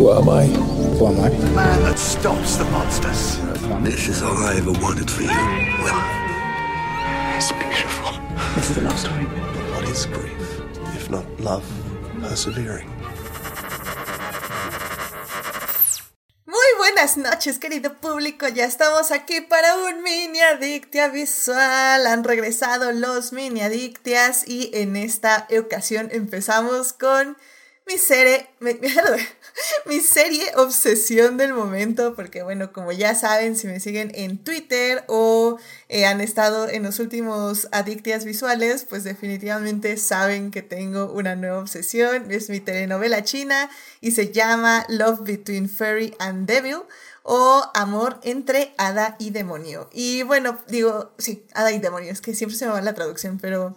Who am I? Who am I? The man that stops the monsters. This is all I ever wanted for you, Will. It's beautiful. This is a love story. What is grief, if not love persevering? Muy buenas noches, querido público. Ya estamos aquí para un mini adictia visual. Han regresado los mini adictias y en esta ocasión empezamos con mi serie, mi, serie obsesión del momento, porque bueno, como ya saben, si me siguen en Twitter o eh, han estado en los últimos adictias visuales, pues definitivamente saben que tengo una nueva obsesión. Es mi telenovela china y se llama Love Between Fairy and Devil o Amor entre Hada y Demonio. Y bueno, digo, sí, Hada y Demonio, es que siempre se me va la traducción, pero...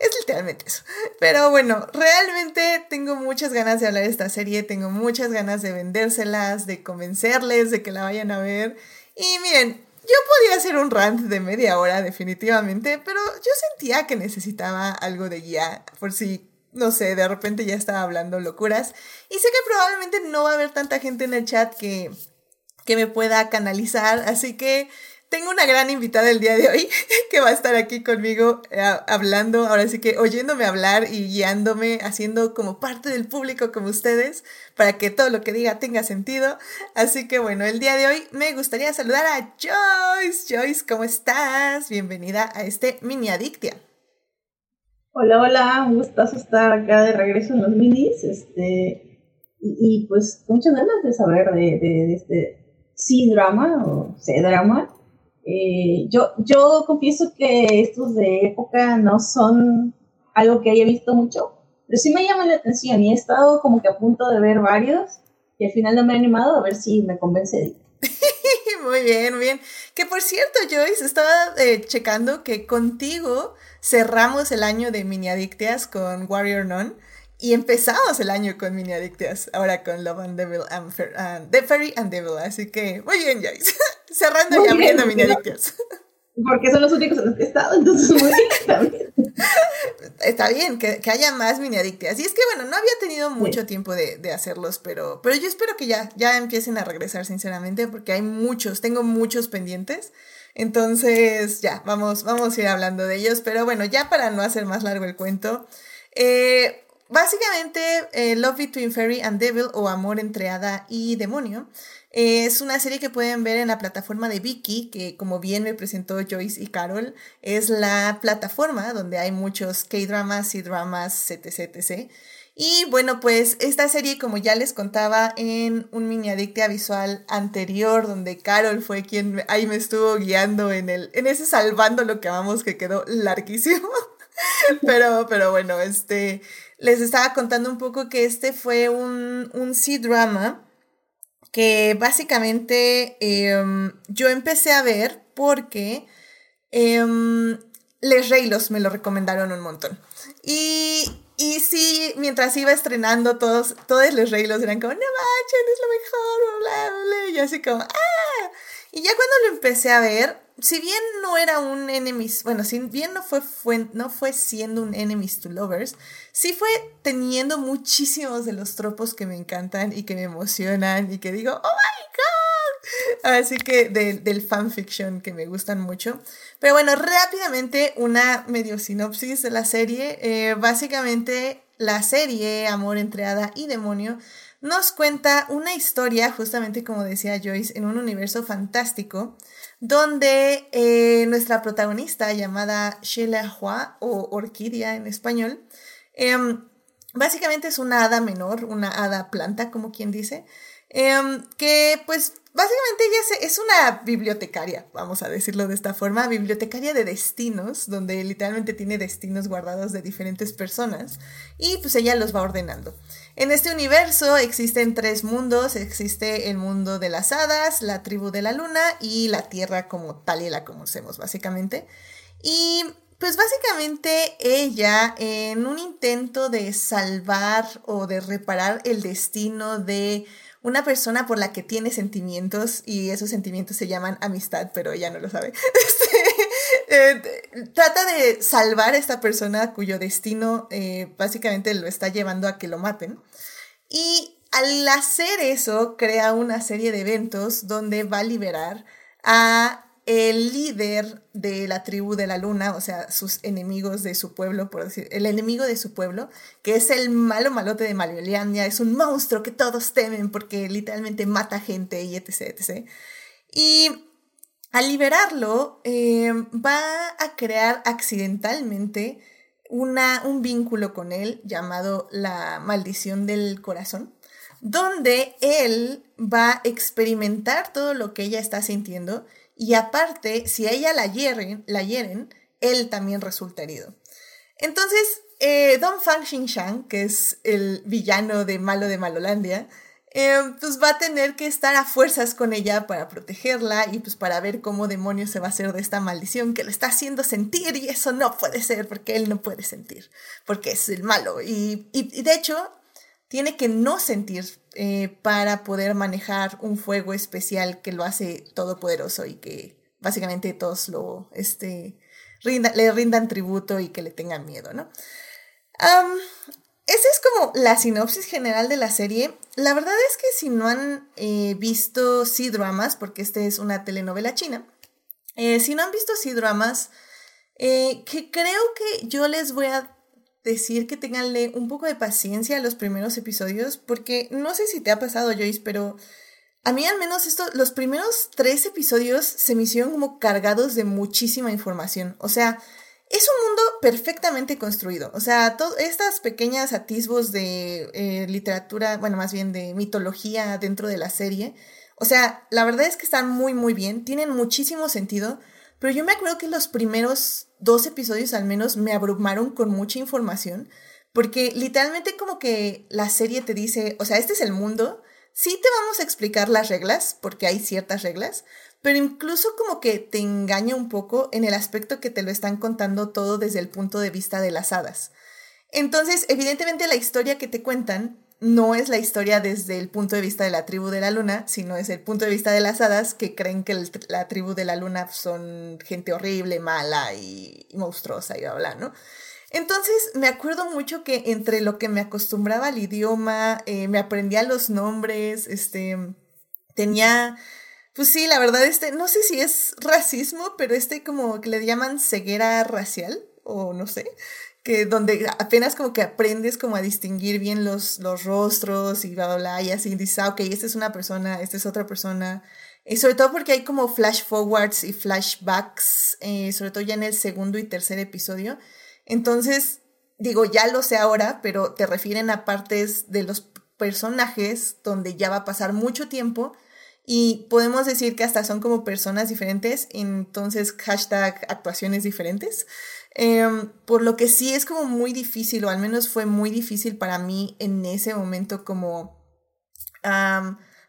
Es literalmente eso. Pero bueno, realmente tengo muchas ganas de hablar de esta serie, tengo muchas ganas de vendérselas, de convencerles de que la vayan a ver. Y miren, yo podía hacer un rant de media hora definitivamente, pero yo sentía que necesitaba algo de guía por si, no sé, de repente ya estaba hablando locuras. Y sé que probablemente no va a haber tanta gente en el chat que, que me pueda canalizar, así que tengo una gran invitada el día de hoy que va a estar aquí conmigo eh, hablando, ahora sí que oyéndome hablar y guiándome, haciendo como parte del público como ustedes, para que todo lo que diga tenga sentido. Así que bueno, el día de hoy me gustaría saludar a Joyce. Joyce, ¿cómo estás? Bienvenida a este mini adictia. Hola, hola, un gustazo estar acá de regreso en los minis, este, y, pues muchas ganas de saber de, este C-drama o C-drama eh, yo, yo confieso que estos de época no son algo que haya visto mucho, pero sí me llaman la atención y he estado como que a punto de ver varios y al final no me he animado a ver si me convence muy bien, muy bien. Que por cierto, Joyce, estaba eh, checando que contigo cerramos el año de mini adictias con Warrior Nun. Y empezamos el año con Mini Adictias, ahora con Love and Devil and The Fairy and Devil. Así que muy bien, Joyce. Cerrando y abriendo Adictias. Porque son los únicos en los que he estado, entonces muy bien, bien. Está bien, que, que, haya más mini adictias. Y es que bueno, no había tenido mucho tiempo de, de, hacerlos, pero, pero yo espero que ya, ya empiecen a regresar, sinceramente, porque hay muchos, tengo muchos pendientes. Entonces, ya, vamos, vamos a ir hablando de ellos. Pero bueno, ya para no hacer más largo el cuento, eh, Básicamente, eh, Love Between Fairy and Devil o Amor entre Hada y Demonio eh, es una serie que pueden ver en la plataforma de Viki, que como bien me presentó Joyce y Carol, es la plataforma donde hay muchos K-dramas, C-dramas, etc, etc. Y bueno, pues esta serie, como ya les contaba en un mini adictia visual anterior, donde Carol fue quien ahí me estuvo guiando en, el, en ese salvando lo que amamos que quedó larguísimo. pero, pero bueno, este, les estaba contando un poco que este fue un, un C-drama que básicamente em, yo empecé a ver porque em, Les Reylos me lo recomendaron un montón. Y, y sí, mientras iba estrenando, todos, todos Les Reylos eran como, no manchen, es lo mejor, bla, bla, bla, y así como, ah. Y ya cuando lo empecé a ver, si bien no era un enemies, bueno, si bien no fue, fue, no fue siendo un enemies to lovers, sí fue teniendo muchísimos de los tropos que me encantan y que me emocionan y que digo, oh my god. Así que del fanfiction que me gustan mucho. Pero bueno, rápidamente una medio sinopsis de la serie. Eh, básicamente la serie Amor entre Hada y Demonio nos cuenta una historia, justamente como decía Joyce, en un universo fantástico donde eh, nuestra protagonista llamada Sheila Hua o Orquídea en español, em, básicamente es una hada menor, una hada planta, como quien dice, em, que pues básicamente ella es una bibliotecaria, vamos a decirlo de esta forma, bibliotecaria de destinos, donde literalmente tiene destinos guardados de diferentes personas y pues ella los va ordenando. En este universo existen tres mundos. Existe el mundo de las hadas, la tribu de la luna y la tierra como tal y la conocemos básicamente. Y pues básicamente ella en un intento de salvar o de reparar el destino de una persona por la que tiene sentimientos y esos sentimientos se llaman amistad, pero ella no lo sabe. Eh, trata de salvar a esta persona cuyo destino eh, básicamente lo está llevando a que lo maten. Y al hacer eso, crea una serie de eventos donde va a liberar a el líder de la tribu de la luna, o sea, sus enemigos de su pueblo, por decir, el enemigo de su pueblo, que es el malo malote de Malioliania, es un monstruo que todos temen porque literalmente mata gente y etc, etc. Y al liberarlo, eh, va a crear accidentalmente una, un vínculo con él llamado la maldición del corazón, donde él va a experimentar todo lo que ella está sintiendo y aparte, si ella la hieren, la hieren él también resulta herido. Entonces, eh, Don Fang Xinshang, que es el villano de Malo de Malolandia, eh, pues va a tener que estar a fuerzas con ella para protegerla y pues para ver cómo demonios se va a hacer de esta maldición que lo está haciendo sentir y eso no puede ser porque él no puede sentir, porque es el malo. Y, y de hecho, tiene que no sentir eh, para poder manejar un fuego especial que lo hace todopoderoso y que básicamente todos lo, este, le rindan tributo y que le tengan miedo, ¿no? Esa es como la sinopsis general de la serie. La verdad es que si no han eh, visto C-Dramas, porque esta es una telenovela china, eh, si no han visto C-Dramas, que creo que yo les voy a decir que tenganle un poco de paciencia a los primeros episodios, porque no sé si te ha pasado, Joyce, pero a mí al menos esto, los primeros tres episodios se me hicieron como cargados de muchísima información. O sea, es un mundo perfectamente construido. O sea, estas pequeñas atisbos de eh, literatura, bueno, más bien de mitología dentro de la serie. O sea, la verdad es que están muy, muy bien, tienen muchísimo sentido, pero yo me acuerdo que los primeros dos episodios al menos me abrumaron con mucha información, porque literalmente como que la serie te dice, o sea, este es el mundo, sí te vamos a explicar las reglas, porque hay ciertas reglas, pero incluso como que te engaña un poco en el aspecto que te lo están contando todo desde el punto de vista de las hadas. Entonces, evidentemente la historia que te cuentan no es la historia desde el punto de vista de la tribu de la luna, sino es el punto de vista de las hadas que creen que la tribu de la luna son gente horrible, mala y, monstruosa y bla, bla, ¿no? Entonces me acuerdo mucho que entre lo que me acostumbraba al idioma, eh, me aprendía los nombres, este, tenía, pues sí, la verdad, este, no sé si es racismo, pero este como que le llaman ceguera racial, o no sé, que donde apenas como que aprendes como a distinguir bien los, los rostros y bla, bla, bla, y así dices, ah, ok, esta es una persona, esta es otra persona. Y sobre todo porque hay como flash forwards y flashbacks, eh, sobre todo ya en el segundo y tercer episodio. Entonces, digo, ya lo sé ahora, pero te refieren a partes de los personajes donde ya va a pasar mucho tiempo y podemos decir que hasta son como personas diferentes, entonces hashtag actuaciones diferentes. Em, por lo que sí es como muy difícil, o al menos fue muy difícil para mí en ese momento como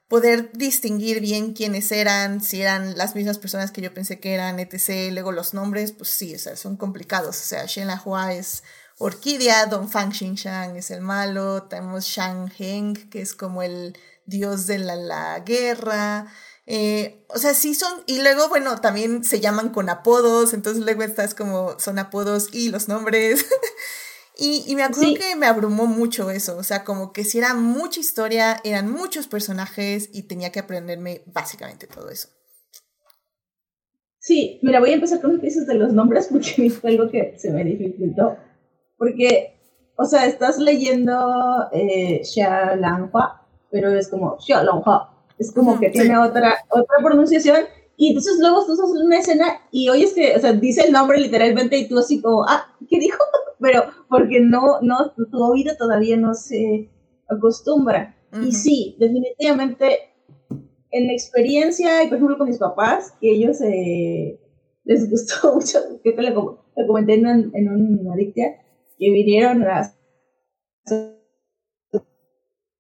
poder distinguir bien quiénes eran, si eran las mismas personas que yo pensé que eran, etc. Luego los nombres, pues sí, o sea, son complicados. O sea, Shen Hua es Orquídea, Don Fang Xinshang es el malo, tenemos Shang Heng, que es como el dios de la, la guerra. Eh, o sea, sí son, y luego, bueno, también se llaman con apodos, entonces luego estás como, son apodos y los nombres. y, y, me acuerdo que me abrumó mucho eso, o sea, como que si era mucha historia, eran muchos personajes y tenía que aprenderme básicamente todo eso. Sí, mira, voy a empezar con lo que dices de los nombres porque fue algo que se me dificultó. Porque, o sea, estás leyendo eh, Xia Langhua, pero es como Xia Langhua es como que tiene otra, otra pronunciación. Y entonces luego tú haces una escena y oyes que, o sea, dice el nombre literalmente y tú así como, ah, ¿qué dijo? Pero porque no, no, tu oído todavía no se acostumbra. Y sí, definitivamente, en la experiencia, y por ejemplo con mis papás, que ellos eh, les gustó mucho, creo que le, comenté en, en un adictia, que vinieron a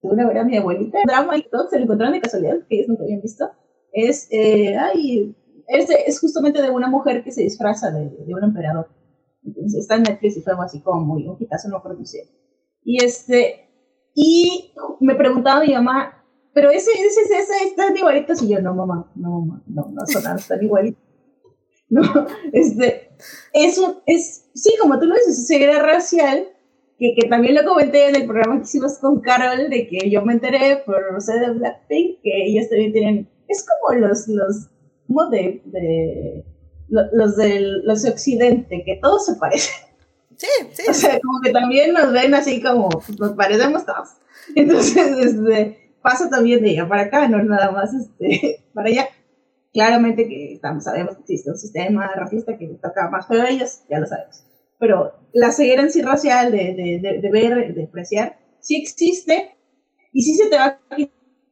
una era mi abuelita, drama y todo, se lo encontraron de casualidad, que ellos nunca habían visto, es, eh, ay, es, es, justamente de una mujer que se disfraza de, de, un emperador. Entonces está en Netflix y fue algo así como muy, un hitazo, no producía. Y este, y me preguntaba mi mamá, pero ese, ese, ese, ese está igualito, y yo, no mamá, no mamá, no, no son tan igualitos. No, este, eso es, sí, como tú lo dices, ceguera racial, que, que, también lo comenté en el programa que hicimos con Carol, de que yo me enteré por Rosé de Blackpink, que ellos también tienen, es como los, los, como de, de los del los de Occidente, que todos se parecen. Sí, sí. O sea, como que también nos ven así como, nos parecemos todos. Entonces, este, pasa también de allá para acá, no es nada más este, para allá. Claramente que estamos, sabemos que existe un sistema racista que toca más feo a ellos, ya lo sabemos. Pero la ceguera en sí racial de, de, de, ver, de apreciar, sí existe y sí se te va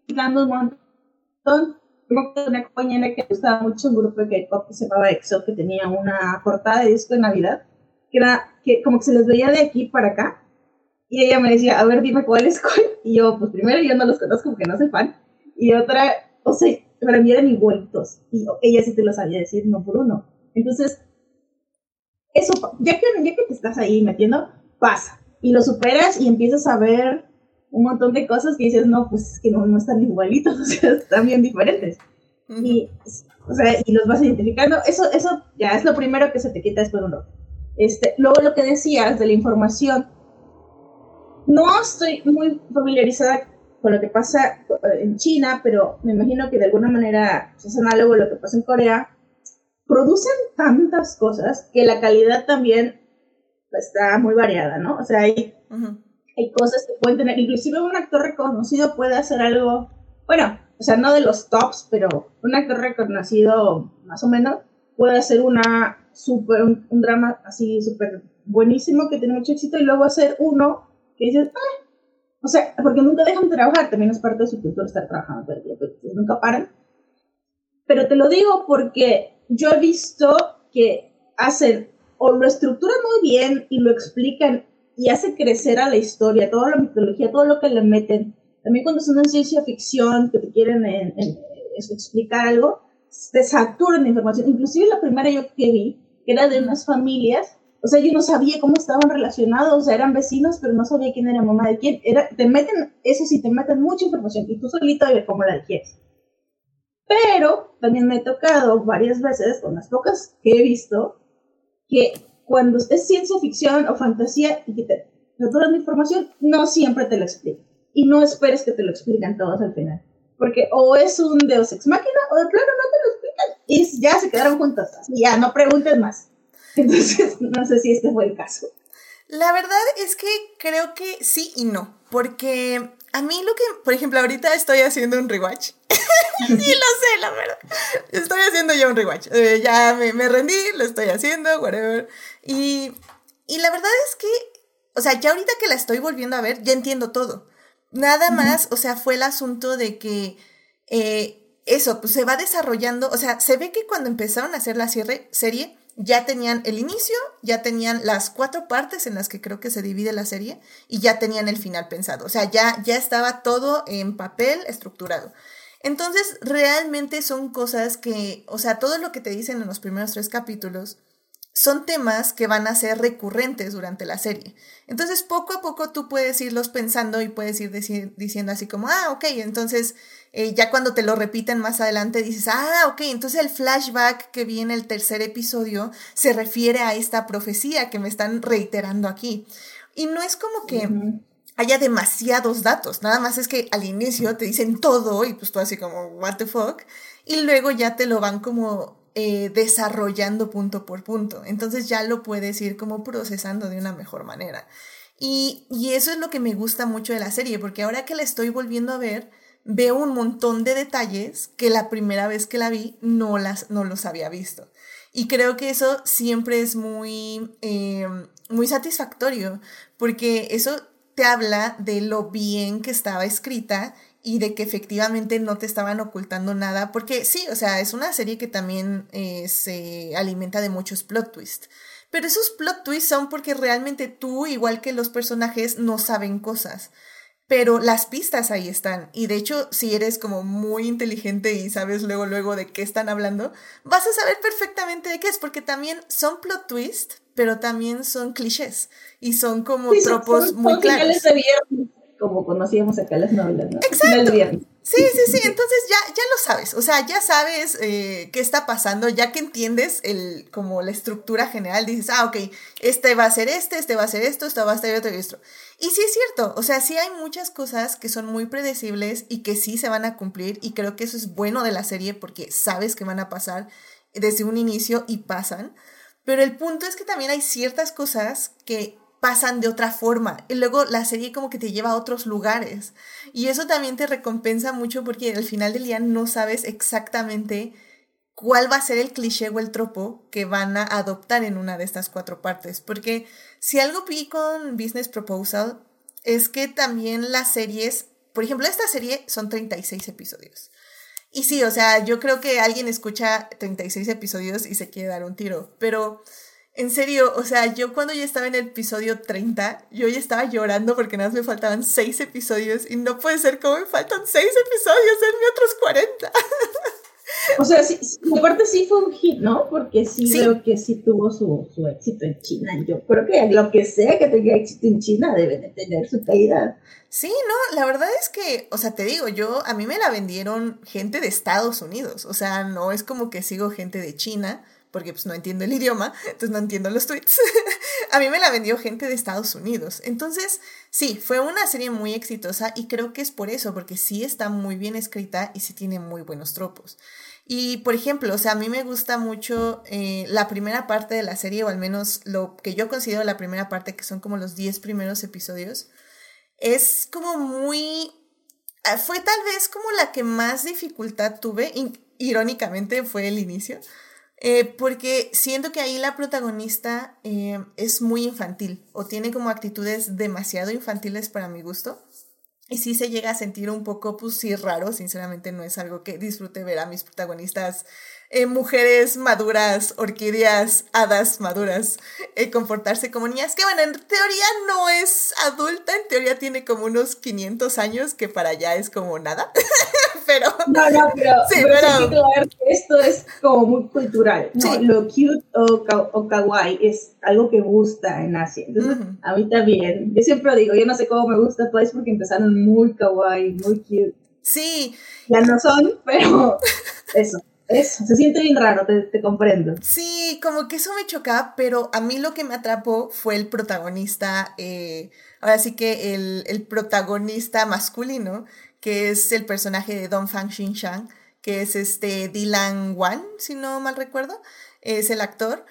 quitando un montón. Una compañera que gustaba mucho un grupo de K-pop que se llamaba EXO, que tenía una portada de disco de Navidad, que era que como que se les veía de aquí para acá. Y ella me decía, a ver, dime cuál es cuál. Y yo, pues primero yo no los conozco porque no soy fan. Y otra, o sea, para mí eran igualitos. Y ella sí te lo sabía decir uno por uno. Entonces, eso, ya que, ya que te estás ahí metiendo, pasa. Y lo superas y empiezas a ver un montón de cosas que dices, no, pues es que no, no están igualitos, o sea, están bien diferentes. Y, o sea, y los vas identificando. Eso, eso ya es lo primero que se te quita después de un rato. Este, luego lo que decías de la información, no estoy muy familiarizada con lo que pasa eh, en China, pero me imagino que de alguna manera pues, es análogo a lo que pasa en Corea. Producen tantas cosas que la calidad también está muy variada, ¿no? O sea, hay, hay cosas que pueden tener, inclusive un actor reconocido puede hacer algo, bueno, o sea, no de los tops, pero un actor reconocido más o menos puede hacer una super, un, drama así súper buenísimo que tiene mucho éxito y luego hacer uno que dices, ah", o sea, porque nunca dejan de trabajar, también es parte de su cultura estar trabajando todo el tiempo, nunca paran. Pero te lo digo porque yo he visto que hacen o lo estructuran muy bien y lo explican y hace crecer a la historia, toda la mitología, todo lo que le meten. También cuando es una ciencia ficción que te quieren explicar algo, te saturan de información. Inclusive la primera yo que vi, que era de unas familias, o sea, yo no sabía cómo estaban relacionados, o sea, eran vecinos, pero no sabía quién era mamá de quién. Era, te meten, eso sí, te meten mucha información y tú solito cómo la quieres. Pero también me he tocado varias veces, con las pocas que he visto, que cuando es ciencia ficción o fantasía y que te de información, no siempre te lo explican. Y no esperes que te lo expliquen todos al final. Porque o es un Deus Ex Máquina o de plano no te lo explican y ya se quedaron juntos. Y ya no preguntes más. Entonces, no sé si este fue el caso. La verdad es que creo que sí y no. Porque a mí lo que, por ejemplo, ahorita estoy haciendo un rewatch. Sí, lo sé, la verdad. Estoy haciendo ya un rewatch. Eh, ya me, me, rendí, lo estoy haciendo, whatever. Y, y la verdad es que, o sea, ya ahorita que la estoy volviendo a ver, ya entiendo todo. Nada más, o sea, fue el asunto de que eh, eso, pues se va desarrollando, o sea, se ve que cuando empezaron a hacer la serie, ya tenían el inicio, ya tenían las cuatro partes en las que creo que se divide la serie y ya tenían el final pensado, o sea, ya, ya estaba todo en papel estructurado. Entonces, realmente son cosas que, o sea, todo lo que te dicen en los primeros tres capítulos, son temas que van a ser recurrentes durante la serie. Entonces, poco a poco tú puedes irlos pensando y puedes ir diciendo así como, ah, ok, entonces eh, ya cuando te lo repiten más adelante dices, ah, ok, entonces el flashback que viene el tercer episodio se refiere a esta profecía que me están reiterando aquí. Y no es como que... haya demasiados datos, nada más es que al inicio te dicen todo y pues tú así como, what the fuck, y luego ya te lo van como eh, desarrollando punto por punto. Entonces ya lo puedes ir como procesando de una mejor manera. Y, eso es lo que me gusta mucho de la serie, porque ahora que la estoy volviendo a ver, veo un montón de detalles que la primera vez que la vi no, las, no los había visto. Y creo que eso siempre es muy, eh, muy satisfactorio, porque eso te habla de lo bien que estaba escrita y de que efectivamente no te estaban ocultando nada, porque sí, o sea, es una serie que también eh, se alimenta de muchos plot twists. Pero esos plot twists son porque realmente tú, igual que los personajes, no saben cosas. Pero las pistas ahí están. Y de hecho, si eres como muy inteligente y sabes luego, luego de qué están hablando, vas a saber perfectamente de qué es, porque también son plot twists, pero también son clichés. Y son como tropos muy claros como conocíamos acá las novelas, ¿no? Exacto. Sí, sí, sí, entonces ya, ya lo sabes, o sea, ya sabes eh, qué está pasando, ya que entiendes el, como la estructura general, dices, ah, ok, este va a ser este, este va a ser esto, esto va a ser otro y esto. Y sí es cierto, o sea, sí hay muchas cosas que son muy predecibles y que sí se van a cumplir y creo que eso es bueno de la serie porque sabes que van a pasar desde un inicio y pasan, pero el punto es que también hay ciertas cosas que pasan de otra forma. Y luego la serie como que te lleva a otros lugares. Y eso también te recompensa mucho porque al final del día no sabes exactamente cuál va a ser el cliché o el tropo que van a adoptar en una de estas cuatro partes. Porque si algo vi con Business Proposal es que también las series, por ejemplo, esta serie son 36 episodios. Y sí, o sea, yo creo que alguien escucha 36 episodios y se quiere dar un tiro, pero en serio, o sea, yo cuando ya estaba en el episodio 30, yo ya estaba llorando porque nada más me faltaban 6 episodios y no puede ser como me faltan 6 episodios, en otros 40. O sea, sí, aparte sí fue un hit, ¿no? Porque sí, veo que sí tuvo su, su, éxito en China. Yo creo que lo que sea que tenga éxito en China debe de tener su calidad. Sí, no, la verdad es que, o sea, te digo, yo, a mí me la vendieron gente de Estados Unidos. O sea, no es como que sigo gente de China porque pues no entiendo el idioma, entonces no entiendo los tweets. a mí me la vendió gente de Estados Unidos. Entonces, sí, fue una serie muy exitosa y creo que es por eso, porque sí está muy bien escrita y sí tiene muy buenos tropos. Y, por ejemplo, o sea, a mí me gusta mucho eh, la primera parte de la serie, o al menos lo que yo considero la primera parte, que son como los 10 primeros episodios. Es como muy... Ah, fue tal vez como la que más dificultad tuve, irónicamente fue el inicio, eh, porque siento que ahí la protagonista eh, es muy infantil o tiene como actitudes demasiado infantiles para mi gusto. Y sí se llega a sentir un poco, pues sí, raro. Sinceramente no es algo que disfrute ver a mis protagonistas eh, mujeres maduras, orquídeas, hadas maduras, eh, comportarse como niñas, que bueno, en teoría no es adulta, en teoría tiene como unos 500 años, que para allá es como nada, pero... No, no, pero, sí, pero, esto es como muy cultural, Lo cute o, kawaii es algo que gusta en Asia, entonces a mí también, yo siempre digo, yo no sé cómo me gusta Twice porque empezaron muy kawaii, muy cute. Sí. Ya no son, pero eso. Eso, se siente bien raro, te, comprendo. Sí, como que eso me chocaba, pero a mí lo que me atrapó fue el protagonista, eh, ahora sí que el, protagonista masculino, que es el personaje de Don Fang Xinshang, que es este Dylan Wan, si no mal recuerdo, es el actor.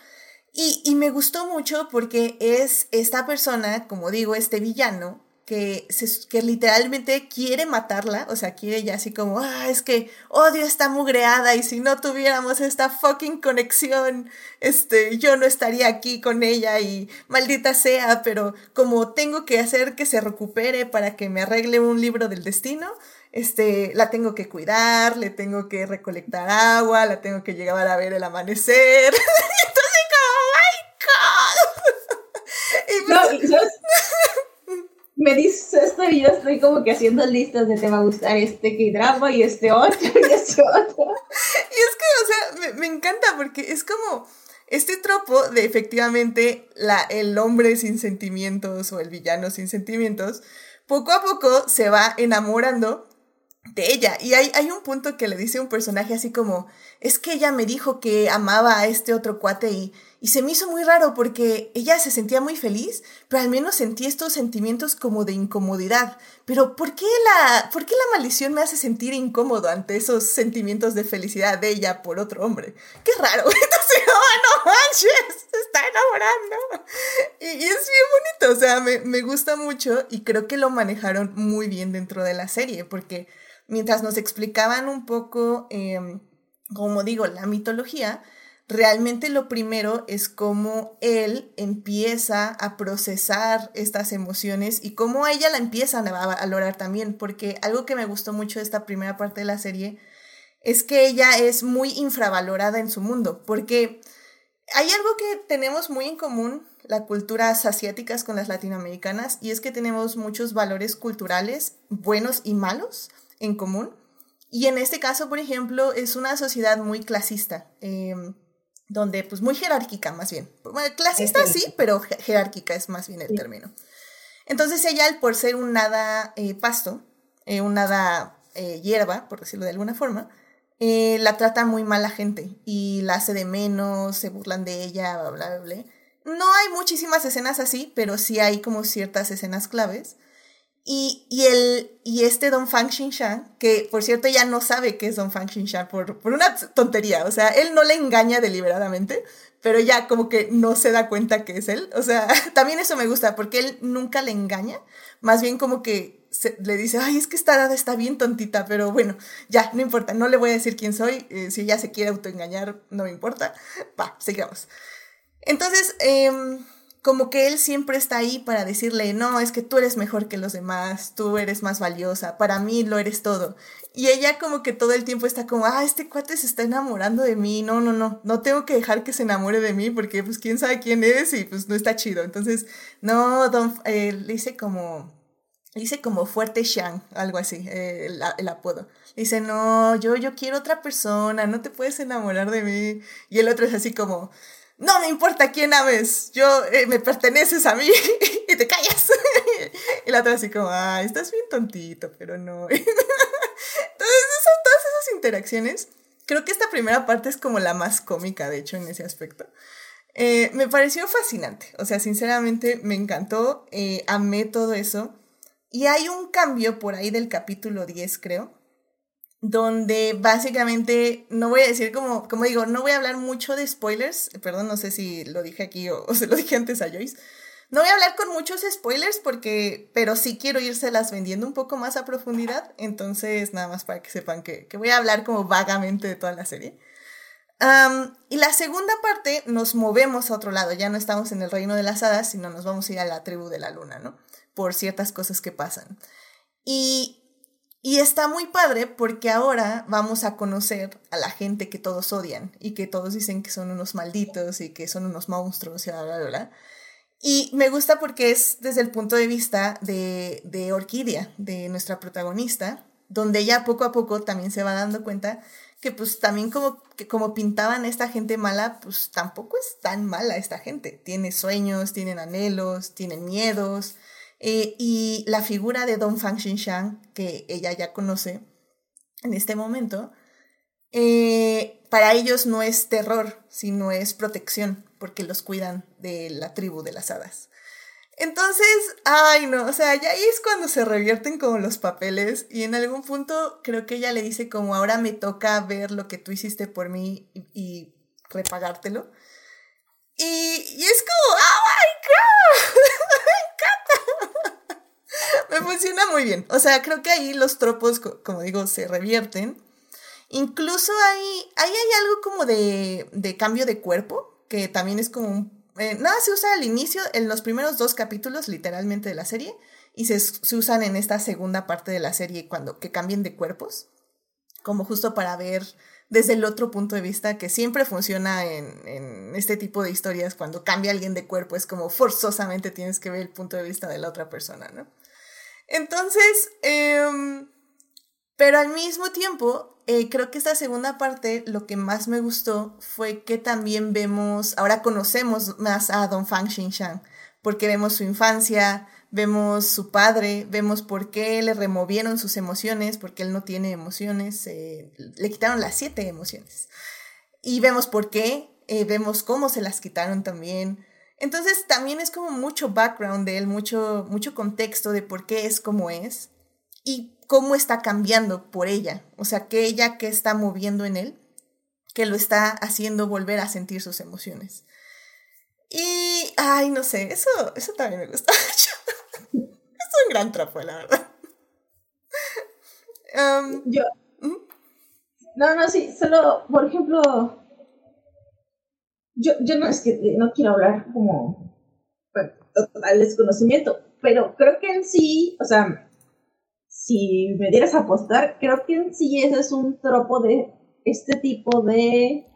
Y, y me gustó mucho porque es esta persona, como digo, este villano, que, se, que literalmente quiere matarla, o sea, quiere ya así como, ah, es que odio esta mugreada y si no tuviéramos esta fucking conexión, este, yo no estaría aquí con ella y maldita sea, pero como tengo que hacer que se recupere para que me arregle un libro del destino, este, la tengo que cuidar, le tengo que recolectar agua, la tengo que llegar a ver el amanecer. Entonces como, oh my God. y, me dices esto y yo estoy como que haciendo listas de te va a gustar este que drama y este otro y este otro. Y es que, o sea, me, me, encanta porque es como este tropo de efectivamente la, el hombre sin sentimientos o el villano sin sentimientos, poco a poco se va enamorando de ella. Y hay, hay un punto que le dice un personaje así como, es que ella me dijo que amaba a este otro cuate y y se me hizo muy raro porque ella se sentía muy feliz, pero al menos sentí estos sentimientos como de incomodidad. Pero ¿por qué la, por qué la maldición me hace sentir incómodo ante esos sentimientos de felicidad de ella por otro hombre? Qué raro. Entonces, oh, no manches, se está enamorando. Y, es bien bonito, o sea, me, me, gusta mucho y creo que lo manejaron muy bien dentro de la serie, porque mientras nos explicaban un poco, em, como digo, la mitología, realmente lo primero es cómo él empieza a procesar estas emociones y cómo ella la empieza a valorar también, porque algo que me gustó mucho de esta primera parte de la serie es que ella es muy infravalorada en su mundo, porque hay algo que tenemos muy en común las culturas asiáticas con las latinoamericanas y es que tenemos muchos valores culturales buenos y malos en común. Y en este caso, por ejemplo, es una sociedad muy clasista. Em, donde pues muy jerárquica más bien. clasista sí, pero jerárquica es más bien el término. Entonces ella, por ser un nada eh, pasto, eh, un nada eh, hierba, por decirlo de alguna forma, la trata muy mal la gente y la hace de menos, se burlan de ella, bla, bla, bla. No hay muchísimas escenas así, pero sí hay como ciertas escenas claves. Y, y, el, y este Don Fang Xinshan, que por cierto ya no sabe que es Don Fang Xinshan por, por una tontería, o sea, él no le engaña deliberadamente, pero ya como que no se da cuenta que es él. O sea, también eso me gusta, porque él nunca le engaña, más bien como que le dice, ay, es que esta edad está bien tontita, pero bueno, ya, no importa, no le voy a decir quién soy, eh, si ella se quiere autoengañar, no me importa, va, sigamos. Entonces, em, como que él siempre está ahí para decirle, no, es que tú eres mejor que los demás, tú eres más valiosa, para mí lo eres todo. Y ella como que todo el tiempo está como, ah, este cuate se está enamorando de mí, no, no, no, no tengo que dejar que se enamore de mí porque pues quién sabe quién es y pues no está chido. Entonces, no, don, eh, le dice como, dice como fuerte Shang, algo así, eh, el, el, apodo. Dice, no, yo, yo quiero otra persona, no te puedes enamorar de mí. Y el otro es así como, no me importa quién ames, yo eh, me perteneces a mí y te callas. y la otra así como, ay, estás bien tontito, pero no. Entonces, todas esas interacciones, creo que esta primera parte es como la más cómica, de hecho, en ese aspecto. Eh, me pareció fascinante, o sea, sinceramente me encantó, eh, amé todo eso. Y hay un cambio por ahí del capítulo 10, creo, donde básicamente, no voy a decir como, como digo, no voy a hablar mucho de spoilers, perdón, no sé si lo dije aquí o, se lo dije antes a Joyce. No voy a hablar con muchos spoilers porque, pero sí quiero las vendiendo un poco más a profundidad, entonces nada más para que sepan que, que voy a hablar como vagamente de toda la serie. y la segunda parte nos movemos a otro lado, ya no estamos en el reino de las hadas, sino nos vamos a ir a la tribu de la luna, ¿no? Por ciertas cosas que pasan. Y y está muy padre porque ahora vamos a conocer a la gente que todos odian y que todos dicen que son unos malditos y que son unos monstruos y bla, bla, bla. Y me gusta porque es desde el punto de vista de, de Orquídea, de nuestra protagonista, donde ella poco a poco también se va dando cuenta que pues también como, que como pintaban esta gente mala, pues tampoco es tan mala esta gente. Tiene sueños, tienen anhelos, tienen miedos, eh, y la figura de Don Fang Xinshan, que ella ya conoce en este momento, eh, para ellos no es terror, sino es protección, porque los cuidan de la tribu de las hadas. Entonces, ay no, o sea, ya ahí es cuando se revierten como los papeles y en algún punto creo que ella le dice como ahora me toca ver lo que tú hiciste por mí y, y repagártelo. Y, y, es como, oh my god, me funciona muy bien. O sea, creo que ahí los tropos, como digo, se revierten. Incluso ahí, ahí hay algo como de, de cambio de cuerpo, que también es como un... Eh, nada se usa al inicio, en los primeros dos capítulos, literalmente, de la serie, y se, se, usan en esta segunda parte de la serie cuando que cambien de cuerpos, como justo para ver desde el otro punto de vista, que siempre funciona en, en este tipo de historias, cuando cambia alguien de cuerpo, es como forzosamente tienes que ver el punto de vista de la otra persona, ¿no? Entonces, eh, pero al mismo tiempo, eh, creo que esta segunda parte, lo que más me gustó fue que también vemos, ahora conocemos más a Don Fang Xinshan, porque vemos su infancia, vemos su padre, vemos por qué le removieron sus emociones, porque él no tiene emociones, eh, le quitaron las siete emociones. Y vemos por qué, eh, vemos cómo se las quitaron también, entonces también es como mucho background de él, mucho, mucho contexto de por qué es como es y cómo está cambiando por ella. O sea, que ella que está moviendo en él, que lo está haciendo volver a sentir sus emociones. Y, ay, no sé, eso, eso también me gusta es un gran trapo, la verdad. Um, Yo. No, no, sí, solo, por ejemplo, yo, yo no es que no quiero hablar como total desconocimiento, pero creo que en sí, o sea, si me dieras a apostar, creo que en sí ese es un tropo de este tipo de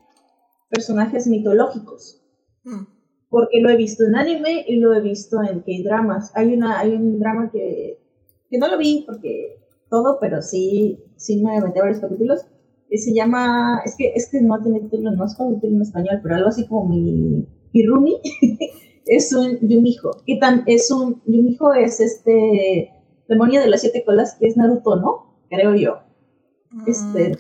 personajes mitológicos. Hmm. Porque lo he visto en anime y lo he visto en K-dramas. Hay, una, hay un drama que, que no lo vi porque todo, pero sí, sí me metí a varios capítulos se llama, es que, es que no tiene título, no es como título en español, pero algo así como mi, Rumi, es un Yumijo, que tan, es un, Yumijo es este demonio de las siete colas que es Naruto, ¿no? creo yo. Mm, Este,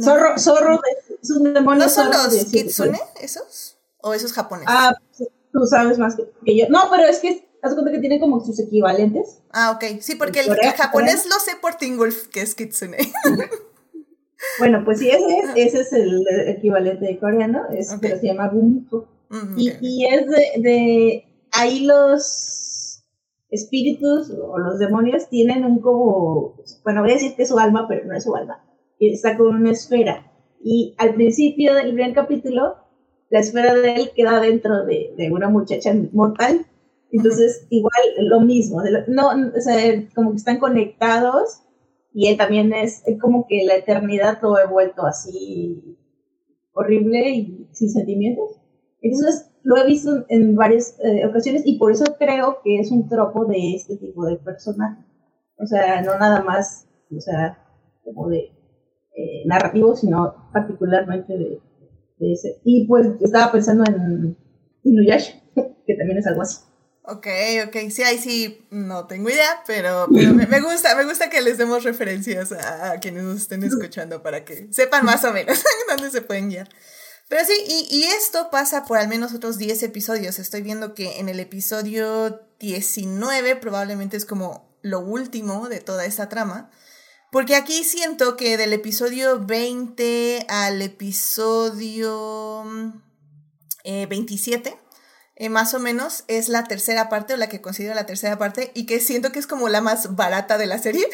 zorro, zorro, de, es un demonio ¿No son zorro los kitsune esos? ¿O esos japoneses? Ah, tú sabes más que, que yo. No, pero es que, haz cuenta que tienen como sus equivalentes. Ah, ok. Sí, porque el, el japonés lo sé por Tingulf, que es kitsune. Bueno, pues sí, ese es, ese es el equivalente coreano, es, Ok. pero se llama Bumiko. Mm, Y, y es de, de ahí los espíritus o los demonios tienen un como, bueno, voy a decir que es su alma, pero no es su alma, está con una esfera. Y al principio del primer capítulo, la esfera de él queda dentro de, de una muchacha mortal. Entonces, igual lo mismo, de no, o sea, como que están conectados y él también es, como que la eternidad lo he vuelto así horrible y sin sentimientos. Entonces lo he visto en, varias eh, ocasiones y por eso creo que es un tropo de este tipo de personaje. O sea, no nada más, o sea, como de eh, narrativo, sino particularmente de, ese. Y pues estaba pensando en Inuyasha, que también es algo así. Ok, ok, sí, ahí sí no tengo idea, pero, me, gusta, me gusta que les demos referencias a, a quienes nos estén escuchando para que sepan más o menos dónde se pueden guiar. Pero sí, y, esto pasa por al menos otros 10 episodios. Estoy viendo que en el episodio 19 probablemente es como lo último de toda esta trama. Porque aquí siento que del episodio 20 al episodio eh, 27, eh, más o menos, es la tercera parte o la que considero la tercera parte y que siento que es como la más barata de la serie.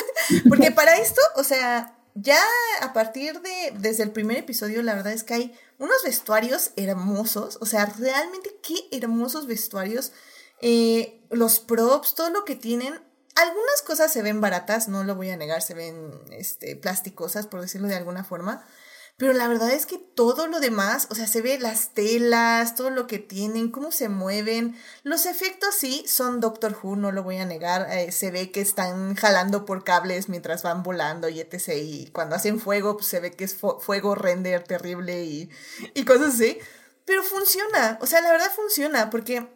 Porque para esto, o sea, ya a partir de, desde el primer episodio, la verdad es que hay unos vestuarios hermosos, o sea, realmente qué hermosos vestuarios. Eh, los props, todo lo que tienen, algunas cosas se ven baratas, no lo voy a negar, se ven este, plasticosas, por decirlo de alguna forma. Pero la verdad es que todo lo demás, o sea, se ve las telas, todo lo que tienen, cómo se mueven. Los efectos sí son Doctor Who, no lo voy a negar. eh, se ve que están jalando por cables mientras van volando y etc. Y cuando hacen fuego, pues se ve que es fu- fuego render terrible y, y cosas así. Pero funciona, o sea, la verdad funciona, porque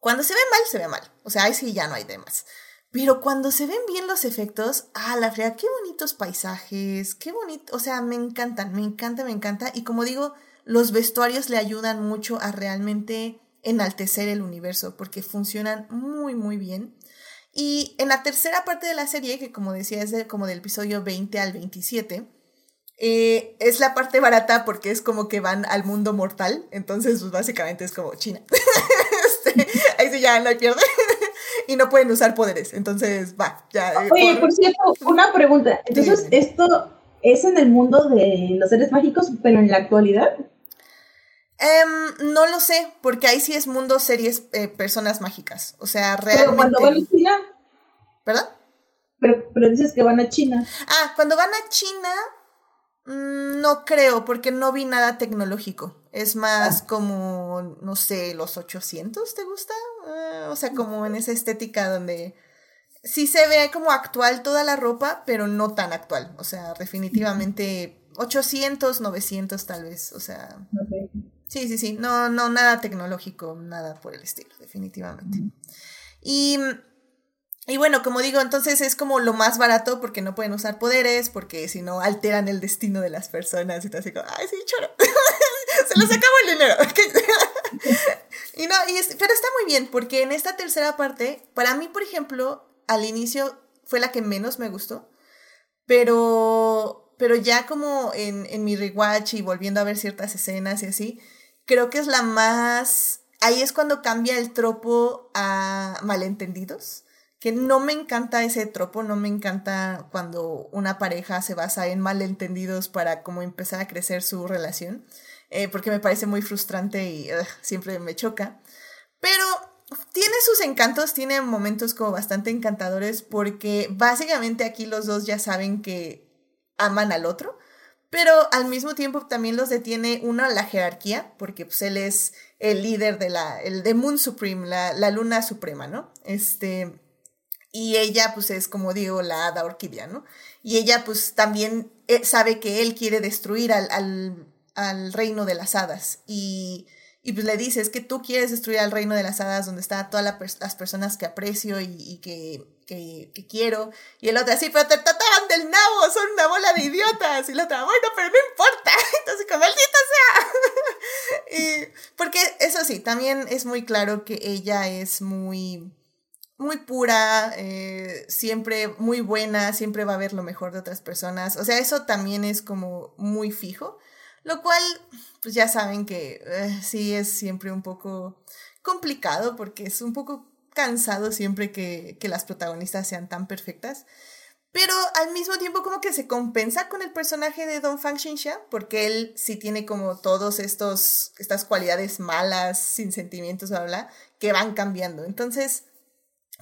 cuando se ve mal, se ve mal. O sea, ahí sí ya no hay demás. Pero cuando se ven bien los efectos, ah, la frea, qué bonitos paisajes, qué bonito, o sea, me encantan, me encanta, me encanta. Y como digo, los vestuarios le ayudan mucho a realmente enaltecer el universo, porque funcionan muy, muy bien. Y en la tercera parte de la serie, que como decía es como del episodio 20 al 27, eh, es la parte barata porque es como que van al mundo mortal, entonces pues básicamente es como China. Este, ahí sí ya no hay pierde. Y no pueden usar poderes, entonces va, ya. eh, Oye, por- por cierto, una pregunta. Entonces. ¿esto es en el mundo de los seres mágicos, pero en la actualidad? Em, no lo sé, porque ahí sí es mundo series eh, personas mágicas. O sea, Pero cuando van a realmente. China, ¿Verdad? pero, pero dices que van a China. Ah, cuando van a China, no creo, porque no vi nada tecnológico. Es más como, no sé, los 800, ¿te gusta? Eh, o sea, como en esa estética donde sí se ve como actual toda la ropa, pero no tan actual. O sea, definitivamente 800, 900 tal vez. O sea. Sí, sí, sí. No, no, nada tecnológico, nada por el estilo, definitivamente. Y, y bueno, como digo, entonces es como lo más barato porque no pueden usar poderes, porque si no alteran el destino de las personas y todo así como, ay, sí, choro. Se les acabó el dinero. y no, y es- pero está muy bien, porque en esta tercera parte, para mí, por ejemplo, al inicio fue la que menos me gustó. Pero, pero ya como en, en mi rewatch y volviendo a ver ciertas escenas y así, creo que es la más... Ahí es cuando cambia el tropo a malentendidos, que no me encanta ese tropo, no me encanta cuando una pareja se basa en malentendidos para como empezar a crecer su relación, eh, porque me parece muy frustrante y siempre me choca. Pero tiene sus encantos, tiene momentos como bastante encantadores porque básicamente aquí los dos ya saben que aman al otro, pero al mismo tiempo también los detiene una la jerarquía, porque pues él es el líder de la, el de Moon Supreme, la, la luna suprema, ¿no? Este, y ella pues es como digo la hada orquídea, ¿no? Y ella pues también eh, sabe que él quiere destruir al, al, al reino de las hadas y y pues le dice, es que tú quieres destruir al reino de las hadas donde están todas las personas que aprecio y, y que, que, que, quiero. Y el otro así, pero te trataban del nabo, son una bola de idiotas. Y la otra, bueno, pero no importa. Entonces, como maldita sea. y porque eso sí, también es muy claro que ella es muy muy pura, eh, siempre muy buena, siempre va a ver lo mejor de otras personas. O sea, eso también es como muy fijo, lo cual, pues ya saben que eh, sí es siempre un poco complicado porque es un poco cansado siempre que, que las protagonistas sean tan perfectas. Pero al mismo tiempo como que se compensa con el personaje de Don Fang Xinsha, porque él sí tiene como todos estos, estas cualidades malas, sin sentimientos, bla, bla, que van cambiando. Entonces,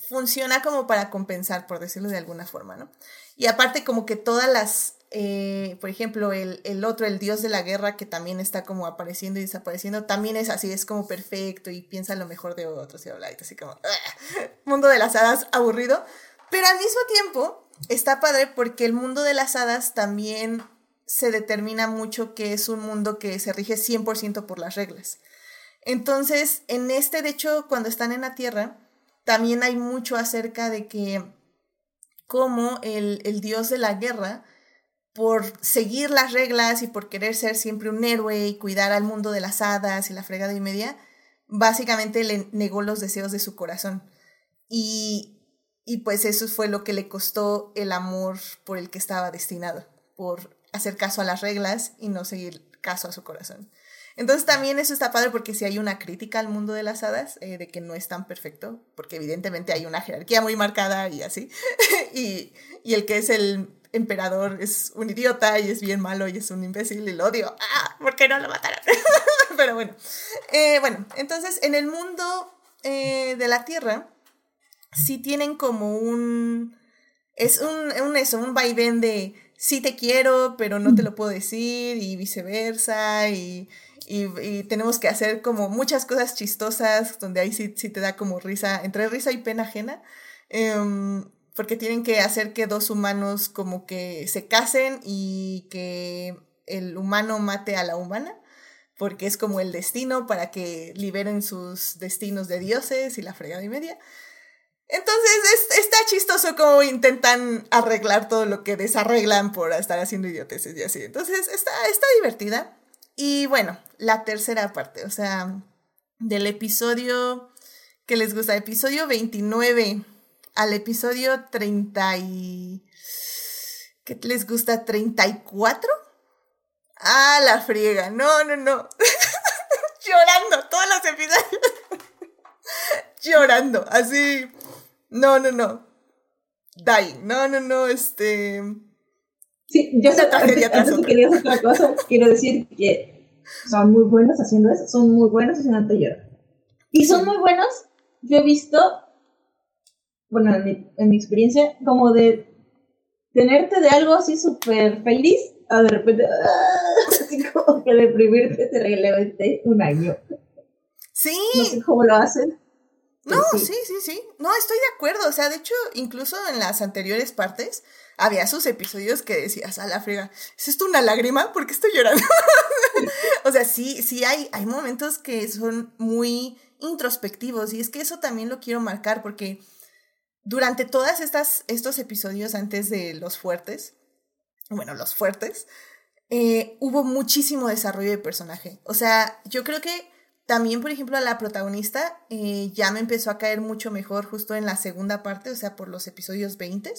funciona como para compensar, por decirlo de alguna forma, ¿no? Y aparte como que todas las, eh, por ejemplo, el, el, otro, el dios de la guerra, que también está como apareciendo y desapareciendo, también es así, es como perfecto y piensa lo mejor de otros y habla, así como, mundo de las hadas aburrido, pero al mismo tiempo está padre porque el mundo de las hadas también se determina mucho que es un mundo que se rige 100% por las reglas. Entonces, en este, de hecho, cuando están en la Tierra, también hay mucho acerca de que como el, el dios de la guerra, por seguir las reglas y por querer ser siempre un héroe y cuidar al mundo de las hadas y la fregada y media, básicamente le negó los deseos de su corazón. Y, y pues eso fue lo que le costó el amor por el que estaba destinado, por hacer caso a las reglas y no seguir caso a su corazón. Entonces también eso está padre porque si hay una crítica al mundo de las hadas, eh, de que no es tan perfecto, porque evidentemente hay una jerarquía muy marcada y así, y, y, el que es el emperador es un idiota y es bien malo y es un imbécil y lo odio, ¡ah! ¿Por qué no lo mataron? Pero bueno, eh, bueno, entonces en el mundo eh, de la Tierra, sí tienen como un, es un, un eso, un vaivén de sí te quiero, pero no te lo puedo decir y viceversa y y, tenemos que hacer como muchas cosas chistosas, donde ahí sí, sí te da como risa, entre risa y pena ajena, em, porque tienen que hacer que dos humanos como que se casen y que el humano mate a la humana, porque es como el destino para que liberen sus destinos de dioses y la fregada y media. Entonces es, está chistoso como intentan arreglar todo lo que desarreglan por estar haciendo idioteces y así. Entonces está, está divertida. Y bueno, la tercera parte, o sea, del episodio que les gusta, episodio 29 al episodio 30 y... ¿Qué les gusta? ¿34? Ah, la friega. No, no, no. Llorando todos los episodios. Llorando, así. No, no, no. Dying. No, no, no, este. Sí, yo sé que querías otra cosa. Quiero decir que son muy buenos haciendo eso, son muy buenos haciendo llorar. Y son muy buenos, yo he visto, bueno, en mi, en mi experiencia, como de tenerte de algo así súper feliz a de repente, así como que deprimirte te relevante un año. Sí. No sé cómo lo hacen. No, sí. sí, sí, sí. No, estoy de acuerdo. O sea, de hecho, incluso en las anteriores partes, había sus episodios que decías, a la frega, ¿es esto una lágrima? ¿Por qué estoy llorando? o sea, sí, sí hay, hay momentos que son muy introspectivos y es que eso también lo quiero marcar porque durante todas estas estos episodios antes de los fuertes, bueno, los fuertes, eh, hubo muchísimo desarrollo de personaje. O sea, yo creo que también, por ejemplo, a la protagonista eh, ya me empezó a caer mucho mejor justo en la segunda parte, o sea, por los episodios 20.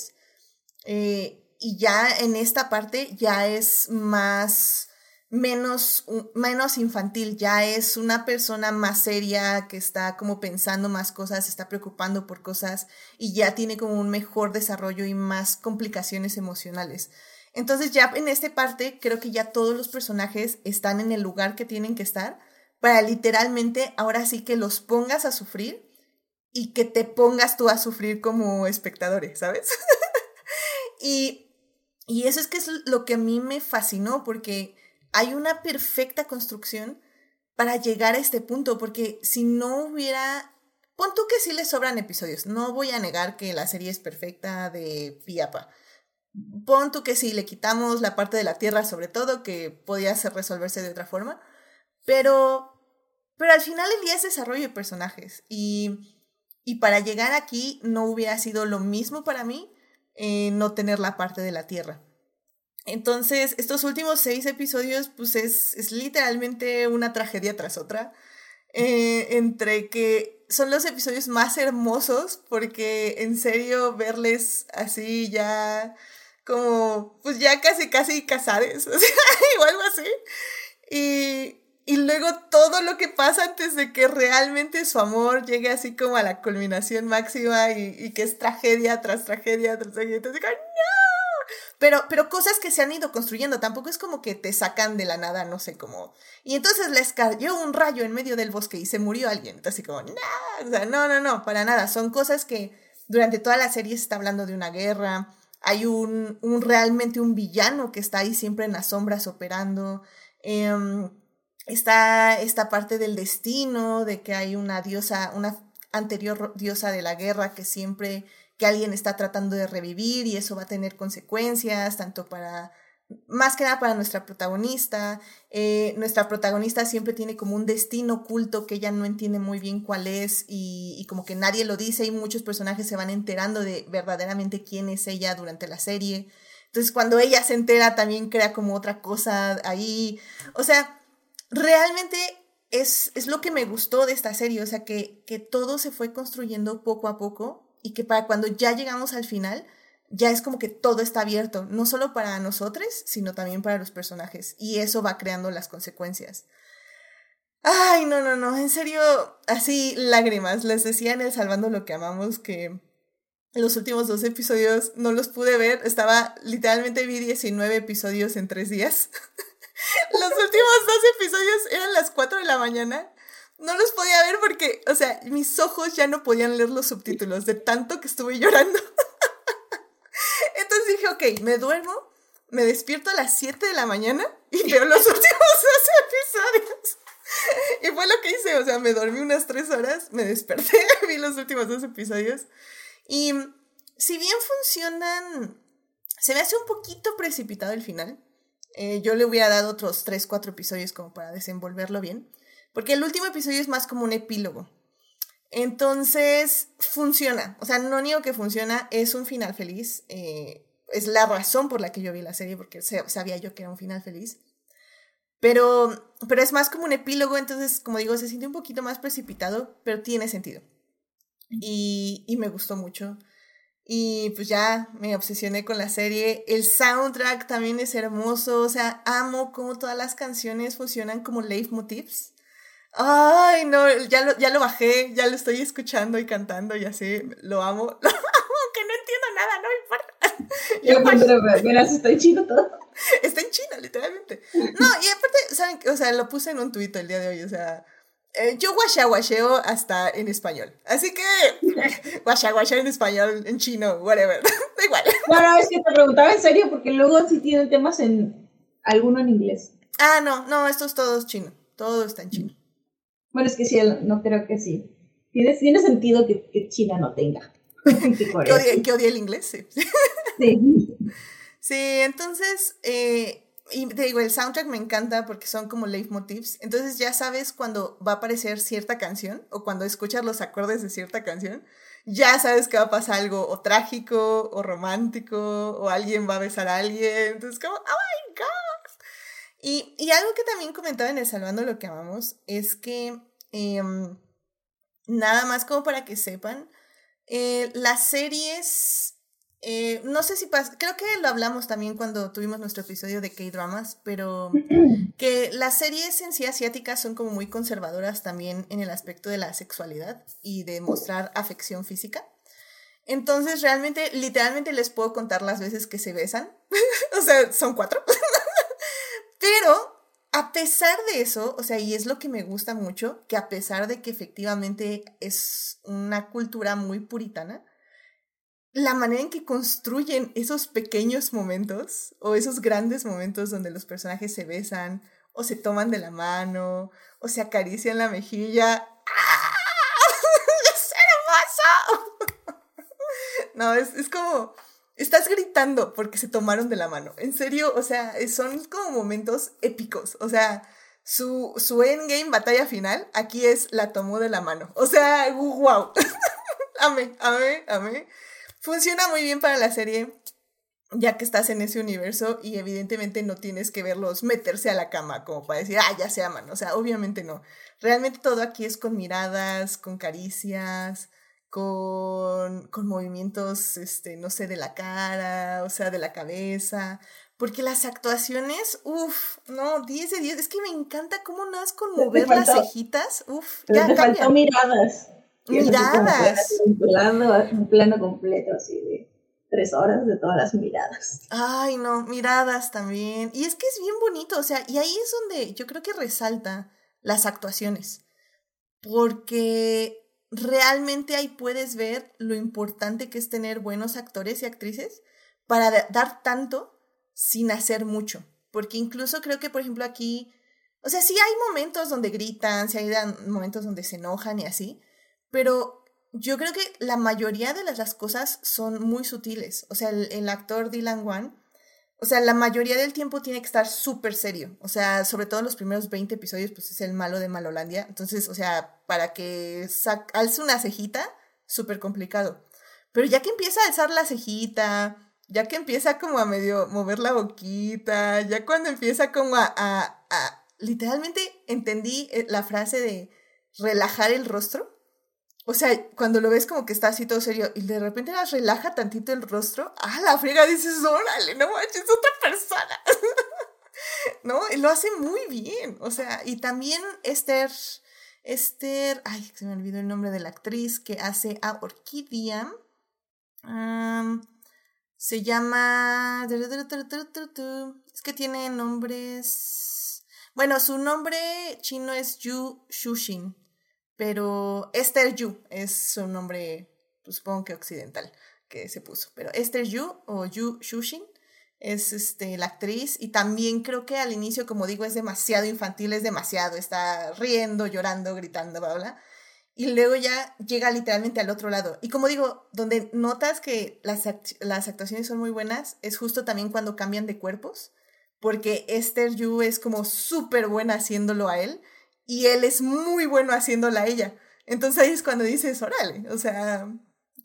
Eh, y ya en esta parte ya es más, menos, menos infantil, ya es una persona más seria que está como pensando más cosas, está preocupando por cosas y ya tiene como un mejor desarrollo y más complicaciones emocionales. Entonces ya en esta parte creo que ya todos los personajes están en el lugar que tienen que estar para literalmente ahora sí que los pongas a sufrir y que te pongas tú a sufrir como espectadores, ¿sabes? Y, y eso es que es lo que a mí me fascinó, porque hay una perfecta construcción para llegar a este punto, porque si no hubiera... Pon tú que sí le sobran episodios, no voy a negar que la serie es perfecta de piapa. Pon tú que sí, le quitamos la parte de la tierra sobre todo, que podía ser resolverse de otra forma, pero, pero al final el día es desarrollo de personajes y Y para llegar aquí no hubiera sido lo mismo para mí eh, no tener la parte de la Tierra. Entonces, estos últimos seis episodios, pues es, es literalmente una tragedia tras otra. Eh, entre que son los episodios más hermosos, porque en serio verles así ya como, pues ya casi, casi casares, o sea, o algo así. Y, y luego todo lo que pasa antes de que realmente su amor llegue así como a la culminación máxima y, que es tragedia tras tragedia tras tragedia. Entonces, ¡no! Pero, pero cosas que se han ido construyendo, tampoco es como que te sacan de la nada, no sé cómo. Y entonces les cayó un rayo en medio del bosque y se murió alguien. Entonces, como, no, o sea, no, no, no, para nada. Son cosas que durante toda la serie se está hablando de una guerra. Hay un, un realmente un villano que está ahí siempre en las sombras operando. Em, está esta parte del destino, de que hay una diosa, una anterior diosa de la guerra que siempre que alguien está tratando de revivir y eso va a tener consecuencias, tanto para, más que nada para nuestra protagonista. Eh, nuestra protagonista siempre tiene como un destino oculto que ella no entiende muy bien cuál es y, y, como que nadie lo dice y muchos personajes se van enterando de verdaderamente quién es ella durante la serie. Entonces cuando ella se entera también crea como otra cosa ahí. O sea, realmente es, es lo que me gustó de esta serie, o sea, que, que todo se fue construyendo poco a poco y que para cuando ya llegamos al final, ya es como que todo está abierto, no solo para nosotros, sino también para los personajes. Y eso va creando las consecuencias. Ay, no, no, no, en serio, así lágrimas. Les decía en el Salvando lo que amamos que los últimos dos episodios no los pude ver. Estaba, literalmente vi 19 episodios en tres días. los últimos dos episodios eran las 4 de la mañana no los podía ver porque, o sea, mis ojos ya no podían leer los subtítulos de tanto que estuve llorando. Entonces dije, ok, me duermo, me despierto a las 7 de la mañana y veo los últimos dos episodios. Y fue lo que hice, o sea, me dormí unas 3 horas, me desperté, vi los últimos dos episodios. Y si bien funcionan, se me hace un poquito precipitado el final. Eh, yo le hubiera dado otros 3, 4 episodios como para desenvolverlo bien. Porque el último episodio es más como un epílogo. Entonces, funciona. O sea, no niego que funciona, es un final feliz. Eh, es la razón por la que yo vi la serie, porque sabía yo que era un final feliz. Pero, pero es más como un epílogo, entonces, como digo, se siente un poquito más precipitado, pero tiene sentido. Y, y me gustó mucho. Y pues ya me obsesioné con la serie. El soundtrack también es hermoso. O sea, amo cómo todas las canciones funcionan como leitmotivs. Ay, no, ya lo, ya lo bajé, ya lo estoy escuchando y cantando y así, lo amo, lo amo, que no entiendo nada, no me importa. Yo, pues, pero verás, está en chino todo. Está en China, literalmente. No, y aparte, ¿saben? O sea, lo puse en un tuit el día de hoy, o sea, eh, yo guacheo hasta en español. Así que, guacheo en español, en chino, whatever, da igual. Bueno, es que te preguntaba en serio, porque luego sí tienen temas en, alguno en inglés. Ah, no, no, esto es todo chino, todo está en chino. Bueno, es que sí, no creo que sí. Tiene, tiene sentido que, que China no tenga. que, odie, que odie el inglés, sí. sí. Sí, entonces, eh, y te digo, el soundtrack me encanta porque son como leitmotivs. Entonces ya sabes cuando va a aparecer cierta canción o cuando escuchas los acordes de cierta canción, ya sabes que va a pasar algo o trágico o romántico o alguien va a besar a alguien. Entonces, como, oh my god. Y, y algo que también comentaba en el Salvando lo que amamos es que Em, nada más como para que sepan, eh, las series, eh, no sé si pasa, creo que lo hablamos también cuando tuvimos nuestro episodio de K-Dramas, pero que las series en sí asiáticas son como muy conservadoras también en el aspecto de la sexualidad y de mostrar afección física. Entonces, realmente, literalmente les puedo contar las veces que se besan. o sea, son cuatro. Pero a pesar de eso, o sea, y es lo que me gusta mucho, que a pesar de que efectivamente es una cultura muy puritana, la manera en que construyen esos pequeños momentos o esos grandes momentos donde los personajes se besan o se toman de la mano o se acarician la mejilla. ¡Ah! ¡Es hermoso! no, es, es como estás gritando porque se tomaron de la mano. En serio, o sea, son como momentos épicos. O sea, su, su endgame batalla final aquí es la tomó de la mano. O sea, wow. amé, amé, amé. Funciona muy bien para la serie, ya que estás en ese universo y evidentemente no tienes que verlos meterse a la cama como para decir, ah, ya se aman. O sea, obviamente no. Realmente todo aquí es con miradas, con caricias, con, con movimientos, este, no sé, de la cara, o sea, de la cabeza. Porque las actuaciones, uff, no, 10 de 10. Es que me encanta cómo nas con mover las cejitas. Uff, ya faltó miradas. Miradas. Un plano, un plano completo así de tres horas de todas las miradas. Ay, no, miradas también. Y es que es bien bonito, o sea, y ahí es donde yo creo que resalta las actuaciones. Porque realmente ahí puedes ver lo importante que es tener buenos actores y actrices para dar tanto sin hacer mucho. Porque incluso creo que, por ejemplo, aquí, o sea, sí hay momentos donde gritan, sí hay momentos donde se enojan y así, pero yo creo que la mayoría de las, cosas son muy sutiles. O sea, el, actor Dylan Wan, o sea, la mayoría del tiempo tiene que estar súper serio. O sea, sobre todo en los primeros 20 episodios, pues es el malo de Malolandia. Entonces, o sea, para que alce una cejita, súper complicado. Pero ya que empieza a alzar la cejita, ya que empieza como a medio mover la boquita, ya cuando empieza como a, a, literalmente entendí eh, la frase de relajar el rostro. O sea, cuando lo ves como que está así todo serio y de repente las relaja tantito el rostro, ah, la friega dices, órale, no manches, otra persona. ¿No? Y lo hace muy bien. O sea, y también Esther, Esther, ay, se me olvidó el nombre de la actriz que hace a Orquídea. Se llama... Es que tiene nombres... Bueno, su nombre chino es Yu Shushin, pero Esther Yu es su nombre, pues, supongo que occidental, que se puso. Pero Esther Yu o Yu Shushin es este, la actriz y también creo que al inicio, como digo, es demasiado infantil, es demasiado, está riendo, llorando, gritando, bla, bla y luego ya llega literalmente al otro lado. Y como digo, donde notas que las, las actuaciones son muy buenas es justo también cuando cambian de cuerpos, porque Esther Yu es como súper buena haciéndolo a él y él es muy bueno haciéndola a ella. Entonces ahí es cuando dices, órale, o sea,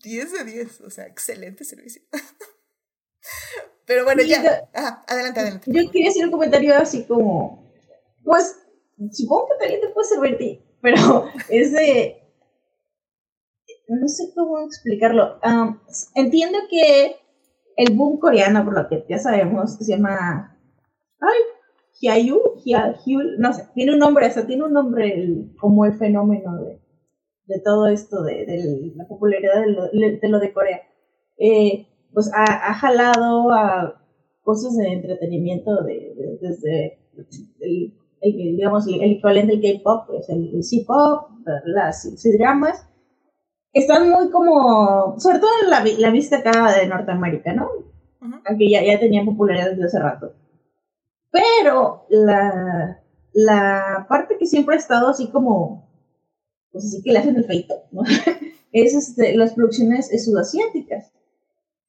10 de 10, o sea, excelente servicio. Pero bueno, ya, adelante, adelante. Yo quería hacer un comentario así como, pues, supongo que también te puede servir, pero es de, no sé cómo explicarlo. entiendo que el boom coreano, por lo que ya sabemos, se llama. Ay, Hyayu, no sé, tiene un nombre, o tiene un nombre como el fenómeno de, de todo esto, de, la popularidad de lo de, Corea. Eh, pues ha, jalado a cosas de entretenimiento de, desde el, digamos, el, equivalente del K-pop, pues el, C-pop, las C-dramas, están muy como, sobre todo la, la vista acá de Norteamérica, ¿no? Aunque ya, ya tenían popularidad desde hace rato. Pero la, la parte que siempre ha estado así como, pues así que le hacen el feito, ¿no? es este, las producciones sudasiáticas.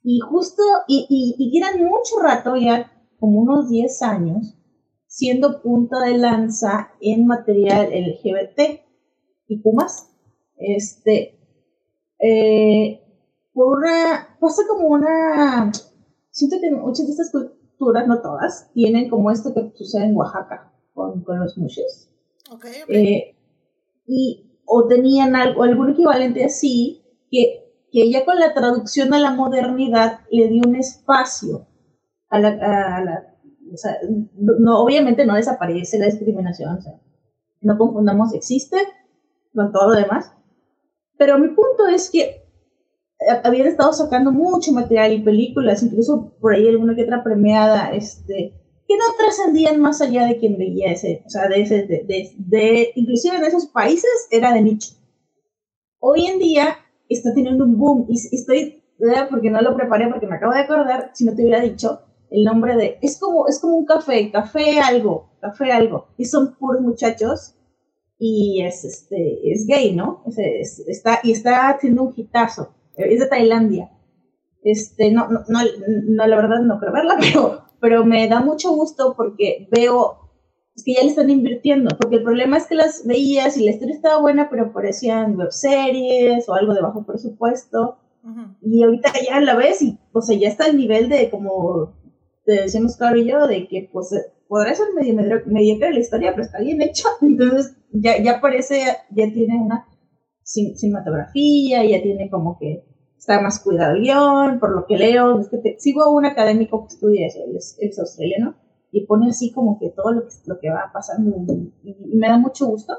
Y justo, y, y, y eran mucho rato, ya como unos 10 años, siendo punta de lanza en material LGBT y Pumas. Este, eh, por una, pasa como una, siento que muchas de estas culturas, no todas, tienen como esto que sucede en Oaxaca con, con los mushes. Okay, eh, y, o tenían algo, algún equivalente así, que, que ya con la traducción a la modernidad le dio un espacio a la, a la o sea, no, obviamente no desaparece la discriminación, o sea, no confundamos, existe con todo lo demás, pero mi punto es que habían estado sacando mucho material y películas, incluso por ahí alguna que otra premiada, este, que no trascendían más allá de quien veía ese, o sea, de ese, de, de, inclusive en esos países era de nicho. Hoy en día está teniendo un boom y estoy, porque no lo preparé, porque me acabo de acordar, si no te hubiera dicho el nombre de, es como, es como un café, café algo, café algo, y son puros muchachos y es, este, es gay, ¿no? está, y está haciendo un hitazo. Es de Tailandia. Este, no, no, no, la verdad no creo verla, pero, pero me da mucho gusto porque veo que ya le están invirtiendo, porque el problema es que las veías y la historia estaba buena, pero parecían webseries o algo de bajo presupuesto. Y ahorita ya la ves y, o sea, ya está el nivel de, como te decíamos Caro y yo, de que, pues, podrá ser medio mediocre la historia, pero está bien hecha. Entonces, ya, ya parece, ya tiene una cinematografía, ya tiene como que está más cuidado el guion, por lo que leo. Es que sigo a un académico que estudia eso, él es, australiano, y pone así como que todo lo que, lo que va pasando y, me da mucho gusto.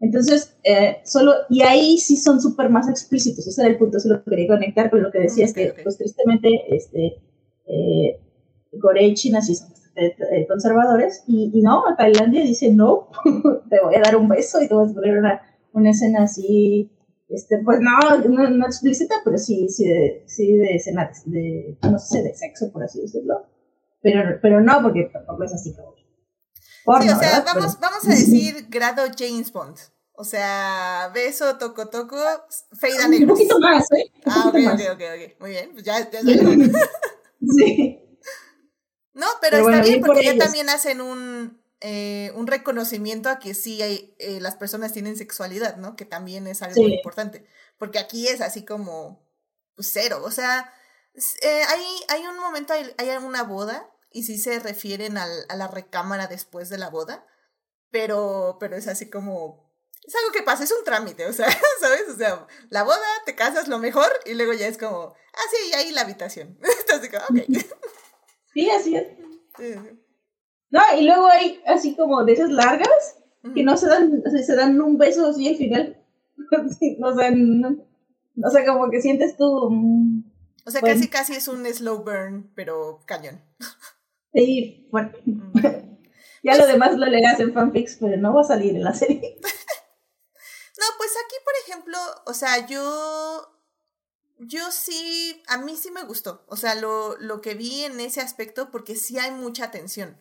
Entonces, eh, solo, y ahí sí son súper más explícitos, ese era el punto, solo quería conectar con lo que decía, es que, pues tristemente, este, eh, Corea y China sí son eh, conservadores, y, y, no, Tailandia dice, no, te voy a dar un beso y te voy a poner una, una escena así, este, pues no, no, explícita, pero sí, sí de, sí de escena de, no sé, de sexo, por así decirlo, pero, pero no, porque tampoco es así como... sí, o sea, vamos, vamos a decir grado James Bond. O sea, beso, toco, toco, feida negro. Un poquito más, ¿eh? ah, ok, ok, ok, ok. Muy bien, pues ya, ya Sí. No, pero, está bien porque ya también hacen un, eh, un reconocimiento a que sí hay, eh, las personas tienen sexualidad, ¿no? Que también es algo muy importante. Porque aquí es así como pues, cero. O sea, eh, hay, hay un momento, hay, hay una boda y sí se refieren al, a la recámara después de la boda, pero, pero es así como es algo que pasa, es un trámite, o sea, ¿sabes? O sea, la boda, te casas lo mejor y luego ya es como, ah, sí, y ahí la habitación. Entonces, como, ok. Sí, así es. No, y luego hay así como de esas largas que no se dan, o sea, se dan un beso así al final. o, sea, o sea, como que sientes tú. Mm, o sea, casi casi es un slow burn, pero cañón. Sí, bueno. ya lo demás lo leerás en fanfics, pero no va a salir en la serie. no, pues aquí, por ejemplo, o sea, yo yo sí, a mí sí me gustó, o sea, lo, lo que vi en ese aspecto, porque sí hay mucha tensión.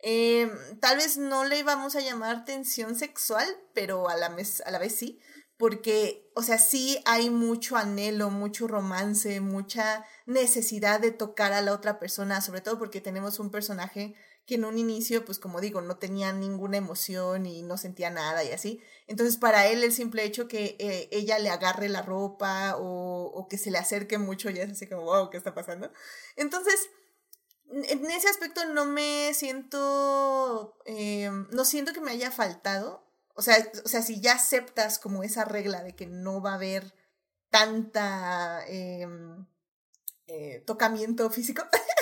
Eh, tal vez no le íbamos a llamar tensión sexual, pero a la, a la vez sí, porque, o sea, sí hay mucho anhelo, mucho romance, mucha necesidad de tocar a la otra persona, sobre todo porque tenemos un personaje que en un inicio, pues como digo, no tenía ninguna emoción y no sentía nada y así. Entonces para él el simple hecho que eh, ella le agarre la ropa o, o, que se le acerque mucho ya es así como, wow, ¿qué está pasando? Entonces, en ese aspecto no me siento, eh, no siento que me haya faltado. O sea, o sea, si ya aceptas como esa regla de que no va a haber tanta em, eh, tocamiento físico,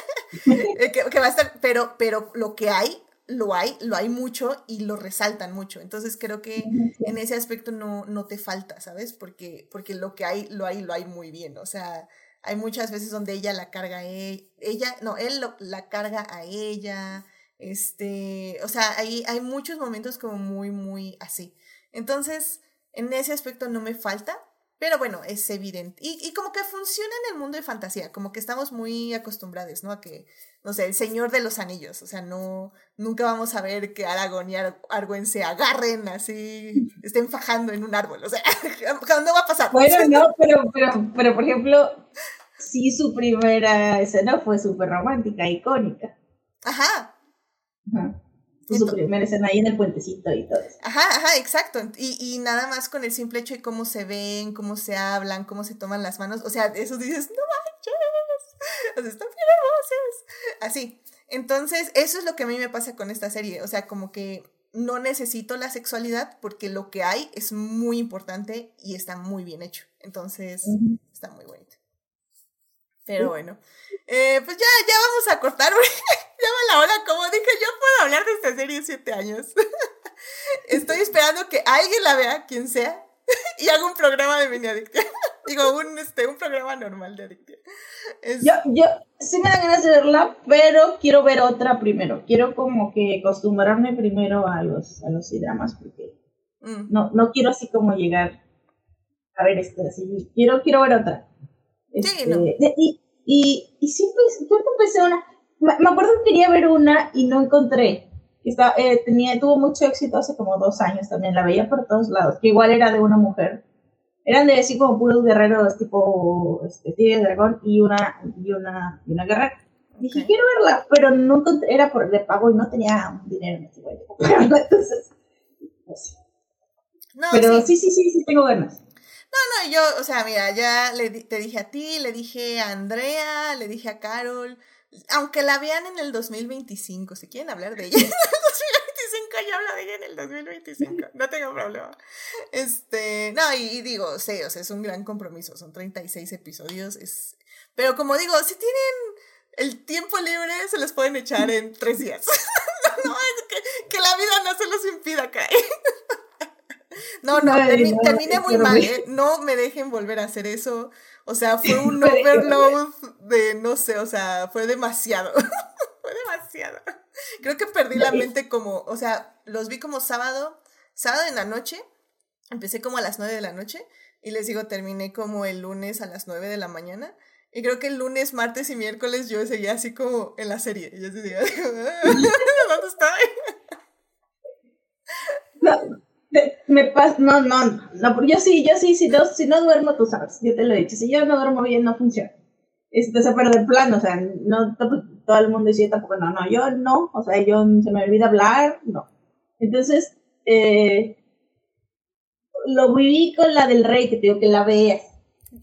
Eh, que, va a estar, pero, pero lo que hay, lo hay, lo hay mucho y lo resaltan mucho. Entonces creo que en ese aspecto no, no te falta, ¿sabes? Porque, porque lo que hay, lo hay, lo hay muy bien. O sea, hay muchas veces donde ella la carga a e, ella, no, él la carga a ella. Este, o sea, hay, hay muchos momentos como muy, muy así. Entonces, en ese aspecto no me falta, pero bueno, es evidente. Y, y, como que funciona en el mundo de fantasía, como que estamos muy acostumbrados, ¿no? A que, no sé, el Señor de los Anillos, o sea, no, nunca vamos a ver que Aragorn y Arwen se agarren así, estén fajando en un árbol, o sea, no va a pasar. Bueno, no, pero, pero, pero por ejemplo, sí su primera escena fue súper romántica, icónica. Ajá. Ajá su primera escena ahí en el puentecito y todo eso. Ajá, ajá, exacto. Y, y nada más con el simple hecho de cómo se ven, cómo se hablan, cómo se toman las manos. O sea, eso dices, no manches, o sea, están bien hermosos. Así. Entonces, eso es lo que a mí me pasa con esta serie. O sea, como que no necesito la sexualidad porque lo que hay es muy importante y está muy bien hecho. Entonces, está muy bonito. Pero bueno, eh, pues ya, ya vamos a cortar. ya va la hora, como dije, yo puedo hablar de esta serie siete años. Estoy esperando que alguien la vea, quien sea, y haga un programa de mini. Digo, un, este, un programa normal de adicción. Yo, yo sí me da ganas de verla, pero quiero ver otra primero. Quiero como que acostumbrarme primero a los, a los dramas, porque mm. no, no quiero así como llegar a ver este, así. Quiero, quiero ver otra. Este, no. y, y, y siempre, yo empecé una, me, acuerdo que quería ver una y no encontré. Está, eh, tenía, tuvo mucho éxito hace como dos años también, la veía por todos lados, que igual era de una mujer. Eran de así como puros guerreros tipo este, Tigre Dragón y una, y una, y una guerrera. Dije, quiero verla, pero no encontré, era por de pago y no tenía dinero en este. Entonces, pues sí. No, Pero sí. sí, sí, sí, sí, tengo ganas. No, no, yo, o sea, mira, ya le, te dije a ti, le dije a Andrea, le dije a Carol, aunque la vean en el 2025, si quieren hablar de ella en el 2025, yo hablo de ella en el 2025, no tengo problema. Este, no, y, y digo, sí, o sea, es un gran compromiso, son 36 episodios, es, pero como digo, si tienen el tiempo libre, se los pueden echar en tres días. no, es que, que la vida no se los impida caer. No, no, Ay, termi- no, terminé muy mal. ¿eh? No me dejen volver a hacer eso. O sea, fue un overload de, no sé, o sea, fue demasiado. fue demasiado. Creo que perdí la mente como, o sea, los vi como sábado, sábado en la noche. Empecé como a las nueve de la noche y les digo, terminé como el lunes a las nueve de la mañana. Y creo que el lunes, martes y miércoles yo seguía así como en la serie. Y yo decía, ¿dónde estoy? No, te- me pas no, no, no, yo sí, yo sí, si no, si no duermo, tú sabes, yo te lo he dicho, si yo no duermo bien, no funciona. Este, pero de plano, o sea, no, to- todo el mundo dice yo tampoco, no, no, yo no, o sea, yo se me olvida hablar, no. Entonces, eh, lo viví con la del rey, que te digo que la veas,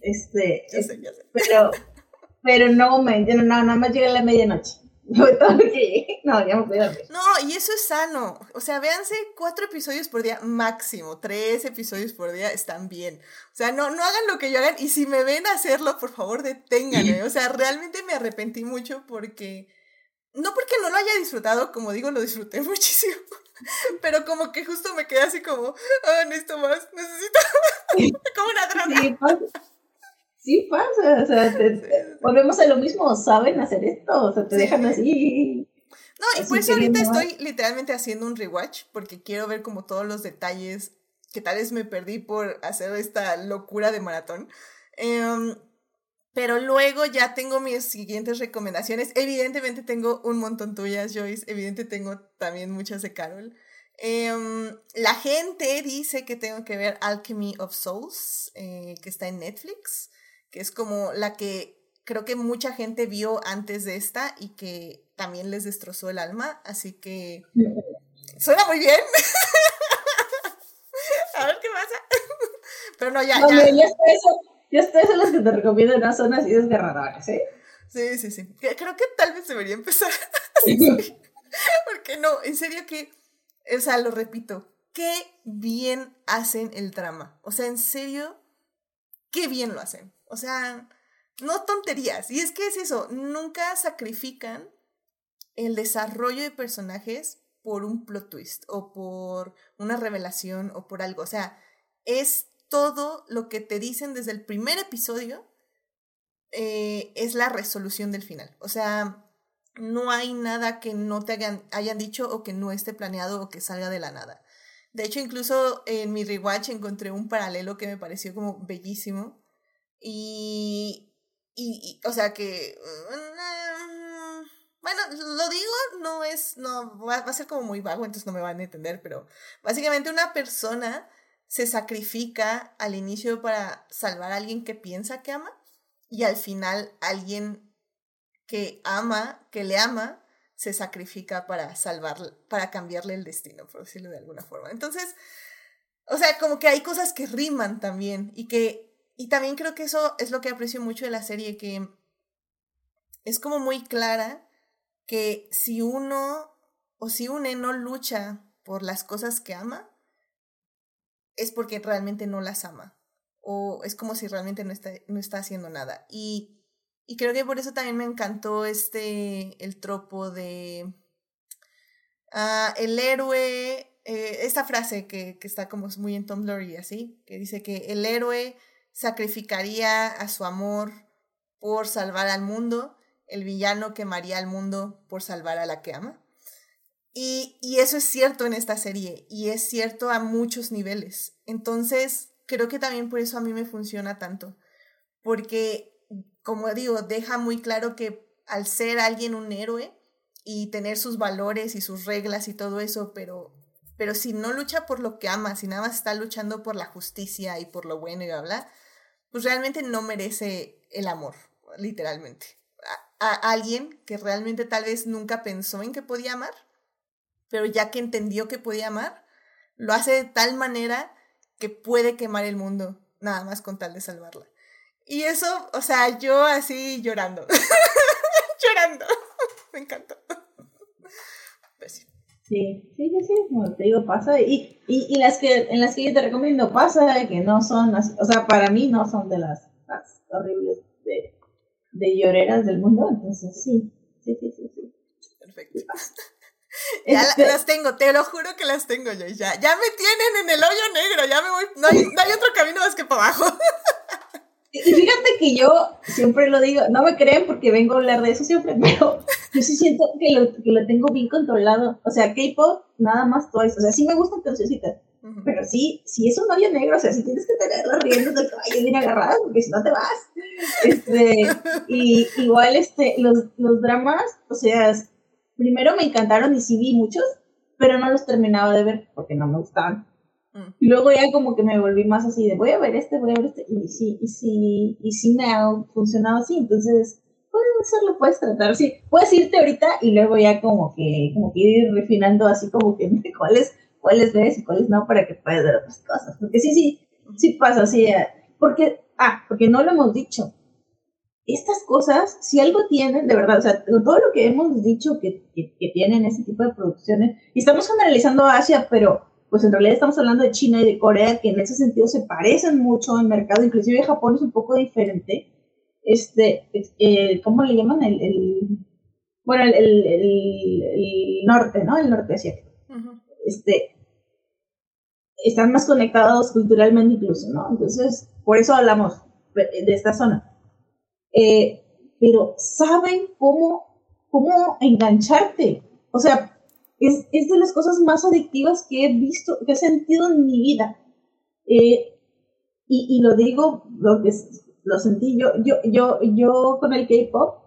este, Ya sé, ya sé. pero, pero no, me, yo no, nada más llegué a la medianoche. No, ya me. No, y eso es sano. O sea, véanse cuatro episodios por día máximo. Tres episodios por día están bien. O sea, no, no hagan lo que yo hagan. Y si me ven hacerlo, por favor, deténganme. O sea, realmente me arrepentí mucho porque. No porque no lo haya disfrutado, como digo, lo disfruté muchísimo. Pero como que justo me quedé así como, ah, necesito más, necesito como una droga. Sí. Sí pasa, o sea, te- te- volvemos a lo mismo, saben hacer esto, o sea, te dejan así. No, y Así por eso ahorita estoy literalmente haciendo un rewatch porque quiero ver como todos los detalles que tal vez me perdí por hacer esta locura de maratón. Em, pero luego ya tengo mis siguientes recomendaciones. Evidentemente tengo un montón tuyas, Joyce. Evidentemente tengo también muchas de Carol. Em, la gente dice que tengo que ver Alchemy of Souls, eh, que está en Netflix, que es como la que creo que mucha gente vio antes de esta y que también les destrozó el alma. Así que suena muy bien. A ver qué pasa. Pero no, ya, No, ya. ya está eso los que te recomiendo, no son así desgarradoras, ¿eh? Sí, sí, sí. Creo que tal vez debería empezar. Porque no, en serio que, o sea, lo repito, qué bien hacen el drama. O sea, en serio, qué bien lo hacen. O sea, no tonterías. Y es que es eso, nunca sacrifican el desarrollo de personajes por un plot twist o por una revelación o por algo. O sea, es todo lo que te dicen desde el primer episodio eh, es la resolución del final. O sea, no hay nada que no te hayan dicho o que no esté planeado o que salga de la nada. De hecho, incluso en mi rewatch encontré un paralelo que me pareció como bellísimo. Y, y, o sea que, mm, bueno, lo digo, no es, no, va, va a ser como muy vago, entonces no me van a entender, pero básicamente una persona se sacrifica al inicio para salvar a alguien que piensa que ama y al final alguien que ama, que le ama, se sacrifica para salvar, para cambiarle el destino, por decirlo de alguna forma. Entonces, o sea, como que hay cosas que riman también y que, y también creo que eso es lo que aprecio mucho de la serie, que es como muy clara que si uno o si une no lucha por las cosas que ama, es porque realmente no las ama. O es como si realmente no está, no está haciendo nada. Y, y creo que por eso también me encantó este, el tropo de ah, el héroe, eh, esta frase que, que está como muy en Tumblr y así, que dice que el héroe sacrificaría a su amor por salvar al mundo, el villano quemaría al mundo por salvar a la que ama. Y, y, eso es cierto en esta serie y es cierto a muchos niveles. Entonces, creo que también por eso a mí me funciona tanto. Porque, como digo, deja muy claro que al ser alguien un héroe y tener sus valores y sus reglas y todo eso, pero, pero si no lucha por lo que ama, si nada más está luchando por la justicia y por lo bueno y bla, bla, pues realmente no merece el amor, literalmente. a alguien que realmente tal vez nunca pensó en que podía amar, pero ya que entendió que podía amar, lo hace de tal manera que puede quemar el mundo, nada más con tal de salvarla. Y eso, o sea, yo así llorando, llorando, me encantó. Sí. Sí, sí, sí, como te digo, pasa. Y, y, y, las que en las que yo te recomiendo pasa que no son, o sea, para mí no son de las, más horribles de, de lloreras del mundo, entonces sí, sí, sí, sí. sí. Perfecto. Ya este... las tengo, te lo juro que las tengo yo. Ya, ya me tienen en el hoyo negro, ya me voy, no hay, no hay otro camino más que para abajo. Y fíjate que yo siempre lo digo, no me creen porque vengo a hablar de eso siempre, pero yo sí siento que lo, que lo tengo bien controlado. O sea, K-pop, nada más Twice. O sea, sí me gustan cancioncitas, uh -huh. pero sí, si es un hoyo negro, o sea, sí tienes que tener las riendas del caballo bien agarradas porque si no te vas. Este, y igual este, los, los dramas, o sea, primero me encantaron y sí vi muchos, pero no los terminaba de ver porque no me gustaban. Mm. Y luego ya como que me volví más así de voy a ver este, voy a ver este, y sí, y sí, y sí me ha funcionado así, entonces puedes hacerlo, puedes tratar, sí, puedes irte ahorita y luego ya como que, como que ir refinando así como que cuáles, cuáles ves y cuáles no para que puedas ver otras cosas, porque sí, sí, sí pasa así, porque, ah, porque no lo hemos dicho, estas cosas, si algo tienen, de verdad, o sea, todo lo que hemos dicho que, que, que tienen este tipo de producciones, y estamos generalizando Asia, pero pues en realidad estamos hablando de China y de Corea, que en ese sentido se parecen mucho en mercado, inclusive Japón es un poco diferente. Este, eh, ¿cómo le llaman? El, el bueno, el, el, el, norte, ¿no? El norte asiático. Uh -huh. Este, están más conectados culturalmente incluso, ¿no? Entonces, por eso hablamos de esta zona. Eh, pero saben cómo, cómo engancharte. O sea, es, es, de las cosas más adictivas que he visto, que he sentido en mi vida. Eh, y, y, lo digo porque lo sentí yo, yo, yo, yo con el K-pop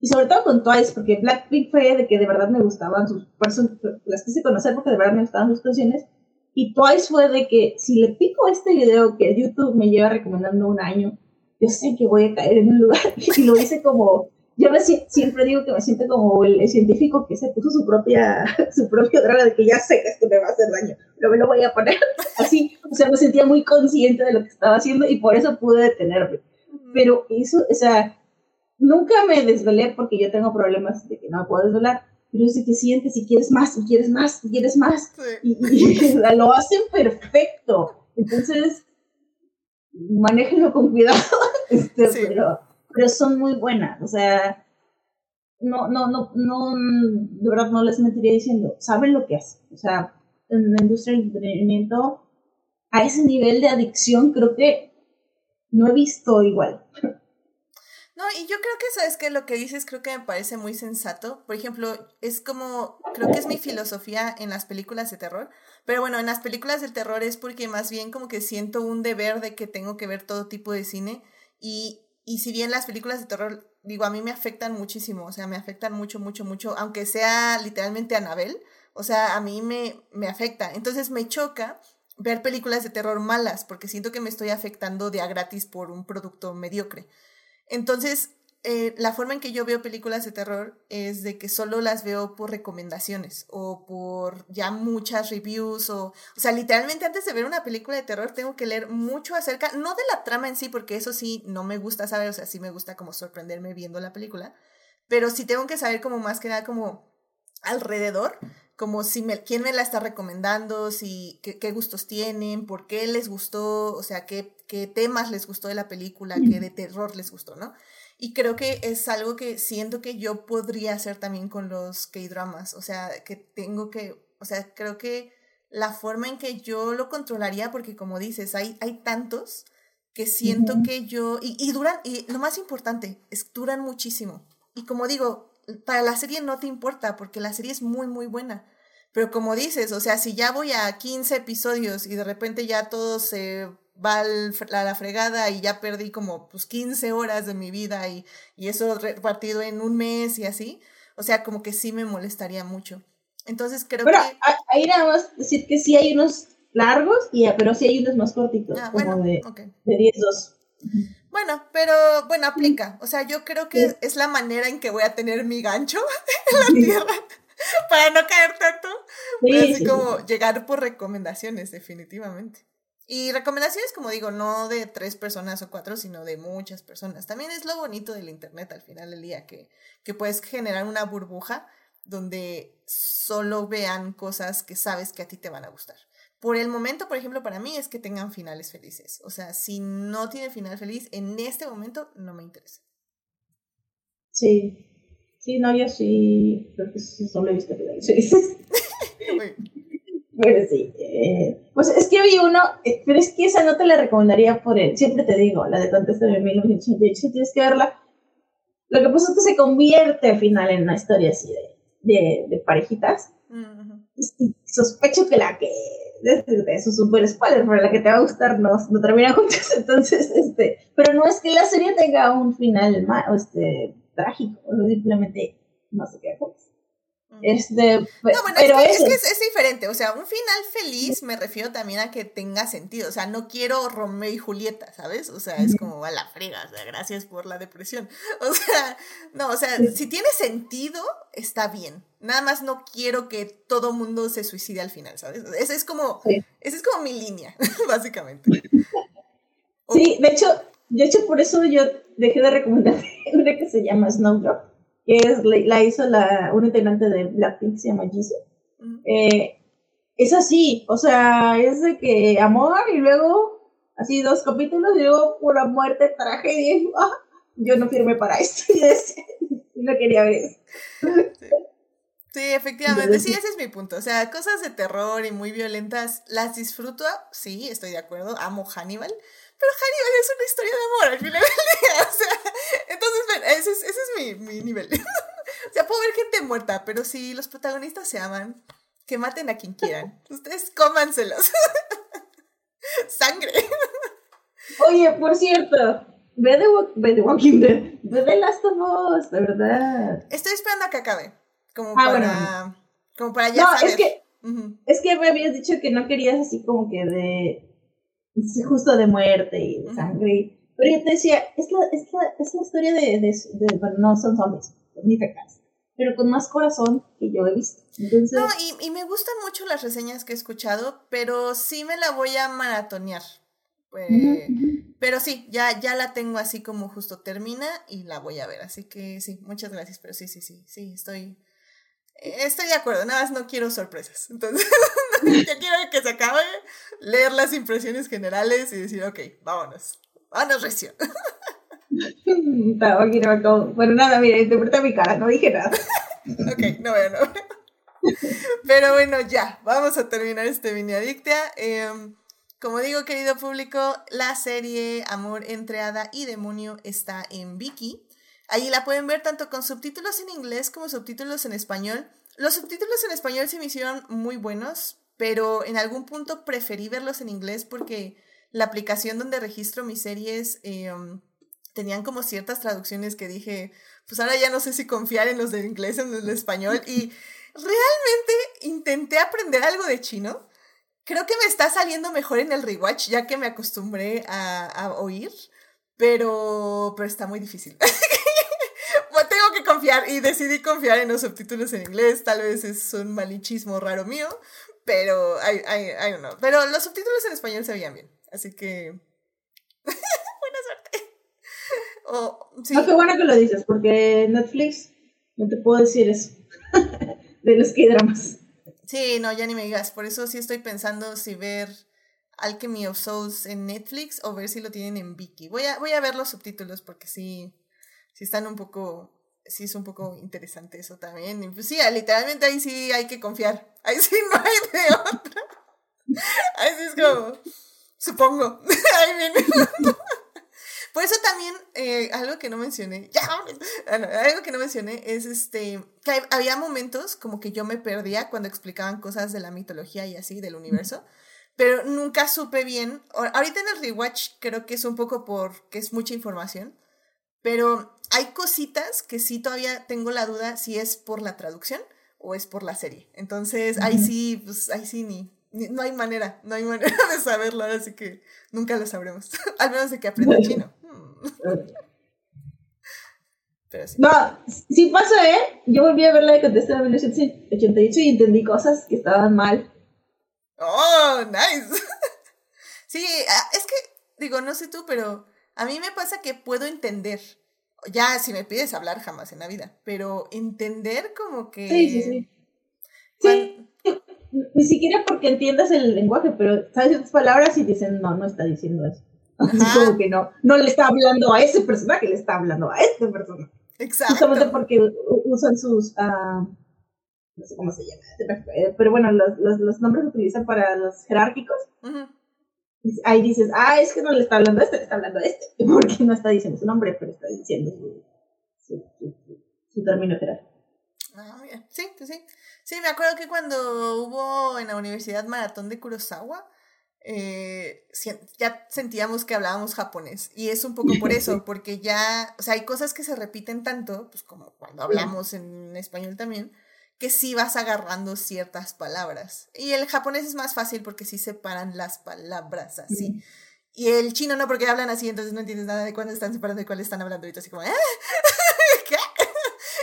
y sobre todo con Twice, porque Blackpink fue de que de verdad me gustaban sus las quise conocer porque de verdad me gustaban sus canciones. Y Twice fue de que si le pico este video que YouTube me lleva recomendando un año, yo sé que voy a caer en un lugar. Y lo hice como yo me, siempre digo que me siento como el, el, científico que se puso su propia, su propia droga de que ya sé que esto me va a hacer daño, me lo voy a poner así. O sea, me sentía muy consciente de lo que estaba haciendo y por eso pude detenerme. Pero eso, o sea, nunca me desvelé porque yo tengo problemas de que no puedo desvelar. Pero sé que sientes y quieres más, y quieres más, y quieres más. Y, y lo hacen perfecto. Entonces, manéjenlo con cuidado. Este, sí. pero, pero son muy buenas, o sea, no, no, no, no, de verdad no les mentiría diciendo, saben lo que hacen, o sea, en la industria del entretenimiento, a ese nivel de adicción creo que no he visto igual. No, y yo creo que, ¿sabes que Lo que dices creo que me parece muy sensato. Por ejemplo, es como, creo que es mi filosofía en las películas de terror. Pero bueno, en las películas de terror es porque más bien como que siento un deber de que tengo que ver todo tipo de cine. Y y si bien las películas de terror, digo, a mí me afectan muchísimo, o sea, me afectan mucho, mucho, mucho, aunque sea literalmente Anabel, o sea, a mí me, me afecta. Entonces me choca ver películas de terror malas, porque siento que me estoy afectando de a gratis por un producto mediocre. Entonces, eh, la forma en que yo veo películas de terror es de que solo las veo por recomendaciones o por ya muchas reviews o, o sea, literalmente antes de ver una película de terror tengo que leer mucho acerca, no de la trama en sí, porque eso sí no me gusta saber, o sea, sí me gusta como sorprenderme viendo la película, pero sí tengo que saber como más que nada como alrededor, como si me, quién me la está recomendando, si qué, qué, gustos tienen, por qué les gustó, o sea, qué, qué temas les gustó de la película, qué de terror les gustó, ¿no? Y creo que es algo que siento que yo podría hacer también con los K-dramas. O sea, que tengo que, o sea, creo que la forma en que yo lo controlaría, porque como dices, hay, hay tantos que siento uh -huh. que yo, y, y duran, y lo más importante, es duran muchísimo. Y como digo, para la serie no te importa, porque la serie es muy, muy buena. Pero como dices, o sea, si ya voy a 15 episodios y de repente ya todos se va a la fregada y ya perdí como pues 15 horas de mi vida y, y eso repartido en un mes y así. O sea, como que sí me molestaría mucho. Entonces creo pero que... ahí nada más decir que sí hay unos largos, y, pero sí hay unos más cortitos, ah, como bueno, de, okay. de 10, 2. Bueno, pero bueno, aplica. O sea, yo creo que es la manera en que voy a tener mi gancho en la tierra para no caer tanto. así como llegar por recomendaciones, definitivamente. Y recomendaciones, como digo, no de tres personas o cuatro, sino de muchas personas. También es lo bonito del Internet al final del día, que, que puedes generar una burbuja donde solo vean cosas que sabes que a ti te van a gustar. Por el momento, por ejemplo, para mí es que tengan finales felices. O sea, si no tiene final feliz, en este momento no me interesa. Sí. Sí, no, yo sí. Creo que solo he visto finales felices. Pero sí. Eh, pues es que vi uno, eh, pero es que esa no te la recomendaría por él. Siempre te digo, la de Contestar en 1988, tienes que verla. Lo que pasa es que se convierte al final en una historia así de, de, parejitas. y sospecho que la que. Eso es un buen spoiler, pero la que te va a gustar no, no termina juntos. Entonces, este. Pero no es que la serie tenga un final este, trágico, simplemente no se queda juntos. Este, no, bueno, pero es, que, es, diferente, o sea, un final feliz me refiero también a que tenga sentido, o sea, no quiero Romeo y Julieta, ¿sabes? O sea, es como a la frega, o sea, gracias por la depresión. O sea, no, o sea, si tiene sentido, está bien. Nada más no quiero que todo mundo se suicide al final, ¿sabes? Esa es como, esa es como mi línea, básicamente. Sí, de hecho, de hecho por eso yo dejé de recomendar una que se llama Snowdrop que es, la hizo la, un integrante de Blackpink, se llama Jisoo. Eh, es así, o sea, es de que amor y luego así dos capítulos y luego pura muerte, tragedia. Y, ah, yo no firmé para esto y no quería ver eso. Sí. efectivamente, sí, ese es mi punto. O sea, cosas de terror y muy violentas, las disfruto, sí, estoy de acuerdo, amo Hannibal, pero Hannibal es una historia de amor al final del día. O sea, entonces, ese es, ese es mi, mi nivel. o sea, puedo ver gente muerta, pero si los protagonistas se aman, que maten a quien quieran. Ustedes cómanselos. Sangre. Oye, por cierto, ve de, The Walking Dead. Ve de Last of Us, de verdad. Estoy esperando a que acabe. Como ah, para. Como para ya. No, es que. Es que me habías dicho que no querías así como que de justo de muerte y de sangre. Pero yo te decía, es la, es la, es la historia de, de, bueno, no son zombies, ni fecas, pero con más corazón que yo he visto. Entonces... No, y, y, me gustan mucho las reseñas que he escuchado, pero sí me la voy a maratonear. Pues, Pero sí, ya, ya la tengo así como justo termina y la voy a ver. Así que sí, muchas gracias, pero sí, sí, sí, sí, estoy, Estoy de acuerdo, nada más no quiero sorpresas. Entonces, ya quiero que se acabe, leer las impresiones generales y decir, ok, vámonos. Vámonos, recio. bueno, nada, mira, interpreta mi cara, no dije nada. ok, no veo, no Pero bueno, ya, vamos a terminar este mini adictia. Em, como digo, querido público, la serie Amor entre Hada y Demonio está en Viki. Ahí la pueden ver tanto con subtítulos en inglés como subtítulos en español. Los subtítulos en español se me hicieron muy buenos, pero en algún punto preferí verlos en inglés porque la aplicación donde registro mis series em, tenían como ciertas traducciones que dije, pues ahora ya no sé si confiar en los de inglés o en los de español. Y realmente intenté aprender algo de chino. Creo que me está saliendo mejor en el rewatch ya que me acostumbré a, a oír, pero, pero está muy difícil. tengo que confiar y decidí confiar en los subtítulos en inglés. Tal vez es un malichismo raro mío, pero I, I, don't know. Pero los subtítulos en español se veían bien, así que buena suerte. Oh, sí. qué bueno que lo dices, porque Netflix no te puedo decir eso de los que dramas. Sí, no, ya ni me digas. Por eso sí estoy pensando si ver Alchemy of Souls en Netflix o ver si lo tienen en Viki. Voy a, voy a ver los subtítulos porque sí, sí están un poco sí es un poco interesante eso también. Y pues sí, literalmente ahí sí hay que confiar. Ahí sí no hay de otra. Ahí sí es como, supongo. ahí viene. Por eso también, eh, algo que no mencioné, ya, algo que no mencioné es este, que había momentos como que yo me perdía cuando explicaban cosas de la mitología y así, del universo, pero nunca supe bien. Ahorita en el rewatch creo que es un poco porque es mucha información, pero hay cositas que sí todavía tengo la duda si es por la traducción o es por la serie. Entonces, ahí sí, pues ahí sí ni, no hay manera, no hay manera de saberlo, así que nunca lo sabremos. Al menos de que aprenda chino. Pero sí. No, sí pasa, ¿eh? Yo volví a ver la de Contestar en 1988 y entendí cosas que estaban mal. Oh, nice. sí, ah, es que, digo, no sé tú, pero a mí me pasa que puedo entender. Ya, si me pides hablar, jamás en la vida. Pero entender como que. Sí, sí, sí. Sí, ni siquiera porque entiendas el lenguaje, pero sabes ciertas palabras y dicen, no, no está diciendo eso. Así como que no, no le está hablando a ese personaje, le está hablando a este personaje. Exacto. Justamente porque usan sus, uh, no sé cómo se llama, pero bueno, los, los, los nombres que utilizan para los jerárquicos. Ahí dices, ah, es que no le está hablando a este, le está hablando a este. Porque no está diciendo su nombre, pero está diciendo su, su, su, su término jerárquico. Ah, bien. Sí, sí. Sí, me acuerdo que cuando hubo en la Universidad Maratón de Kurosawa, eh, ya sentíamos que hablábamos japonés. Y es un poco por eso, porque ya, o sea, hay cosas que se repiten tanto, pues como cuando hablamos en español también, que sí vas agarrando ciertas palabras. Y el japonés es más fácil porque sí separan las palabras así. Y el chino no, porque hablan así, entonces no entiendes nada de cuándo están separando y cuál están hablando. Y así como, ¿eh? ¿Qué?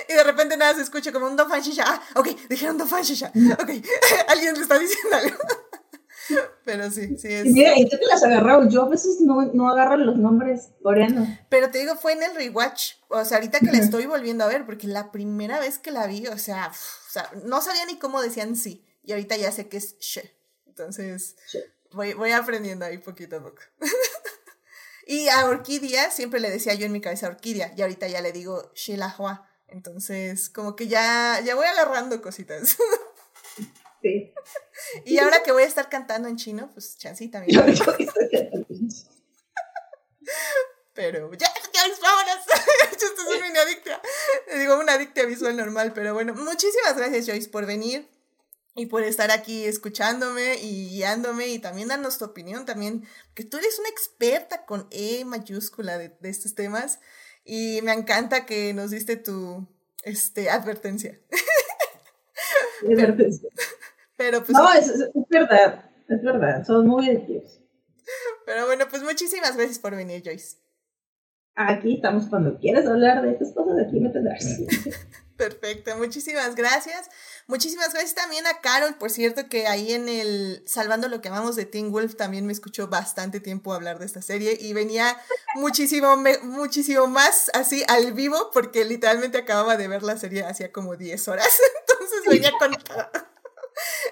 Y de repente nada se escucha como un dofan shisha. Ah, ok, dijeron dofan shisha. Ok, alguien le está diciendo algo. Pero sí, sí es. Y mira, ¿y tú te las agarrado? Yo a veces no, no agarro los nombres coreanos. Pero te digo, fue en el rewatch. O sea, ahorita que la estoy volviendo a ver, porque la primera vez que la vi, o sea, o sea no sabía ni cómo decían sí. Y ahorita ya sé que es she. Entonces, voy, voy aprendiendo ahí poquito a poco. y a Orquídea siempre le decía yo en mi cabeza Orquídea. Y ahorita ya le digo Shilahua. Entonces, como que ya, ya voy agarrando cositas. Sí. Y ahora que voy a estar cantando en chino, pues chancita también. pero ya, ya, vámonos. Esto es una adicta. Digo, una adicta visual normal, pero bueno, muchísimas gracias Joyce por venir y por estar aquí escuchándome y guiándome y también darnos tu opinión también, que tú eres una experta con E mayúscula de, de estos temas y me encanta que nos diste tu este, advertencia. Advertencia. Pero, pues, no, es, es, verdad, es verdad, son muy adictivos. Pero bueno, pues muchísimas gracias por venir, Joyce. Aquí estamos cuando quieras hablar de estas cosas, aquí me tendrás. Perfecto, muchísimas gracias. Muchísimas gracias también a Carol, por cierto, que ahí en el Salvando lo que amamos de Teen Wolf también me escuchó bastante tiempo hablar de esta serie y venía muchísimo, muchísimo más así al vivo porque literalmente acababa de ver la serie hacía como 10 horas. Entonces venía con...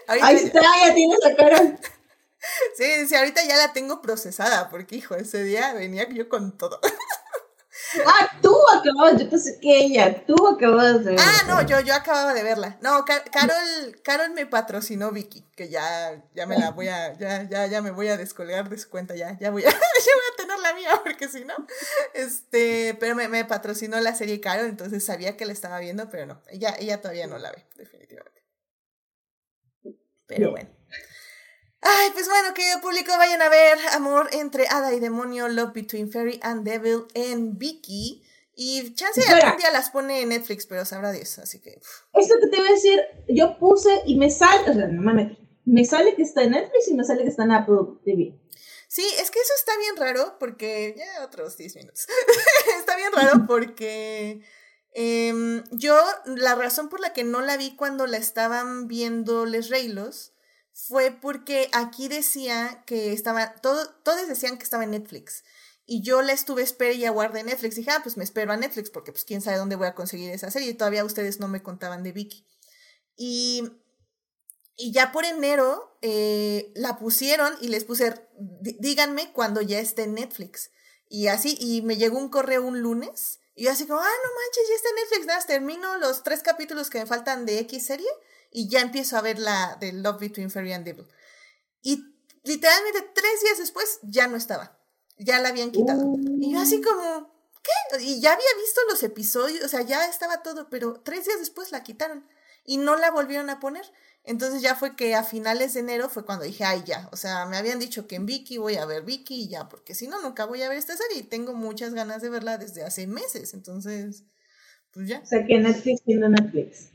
Ahí está, ya tienes a Carol. Sí, sí, ahorita ya la tengo procesada porque, hijo, ese día venía yo con todo. Ah, tú acabas, yo pensé que ella, tú acabas de verla. Ah, no, yo, yo acababa de verla. No, Carol, Carol me patrocinó Vicky, que ya, ya me la voy a, ya, ya, ya me voy a descolgar de su cuenta, ya, ya voy a, ya voy a tener la mía, porque si no, este, pero me, me patrocinó la serie Carol, entonces sabía que la estaba viendo, pero no, ella, ella todavía no la ve, definitivamente. Pero bueno. Ay, pues bueno, querido público, vayan a ver Amor entre Hada y Demonio, Love Between Fairy and Devil en Vicky. Y chance algún día las pone en Netflix, pero sabrá Dios, así que. Esto que te voy a decir, yo puse y me sale, o sea, no me metí. Me sale que está en Netflix y me sale que está en Apple TV. Sí, es que eso está bien raro porque. Ya otros 10 minutos. está bien raro porque. Eh, yo, la razón por la que no la vi cuando la estaban viendo Les Reylos fue porque aquí decía que estaba, todo, todos decían que estaba en Netflix. Y yo la estuve espera y aguardé en Netflix. dije, ah, pues me espero a Netflix porque pues quién sabe dónde voy a conseguir esa serie. Y todavía ustedes no me contaban de Vicky. Y, y ya por enero eh, la pusieron y les puse, díganme cuando ya esté en Netflix. Y así, y me llegó un correo un lunes. Y yo así como, ah, no manches, ya está en Netflix. Nada, termino los tres capítulos que me faltan de X serie y ya empiezo a ver la de Love Between Fairy and Devil. Y literalmente tres días después ya no estaba. Ya la habían quitado. Y yo así como, ¿qué? Y ya había visto los episodios, o sea, ya estaba todo, pero tres días después la quitaron y no la volvieron a poner. Entonces ya fue que a finales de enero fue cuando dije, ay, ya, o sea, me habían dicho que en Vicky voy a ver Vicky y ya, porque si no, nunca voy a ver esta serie y tengo muchas ganas de verla desde hace meses, entonces, pues ya. O sea, que Netflix tiene Netflix.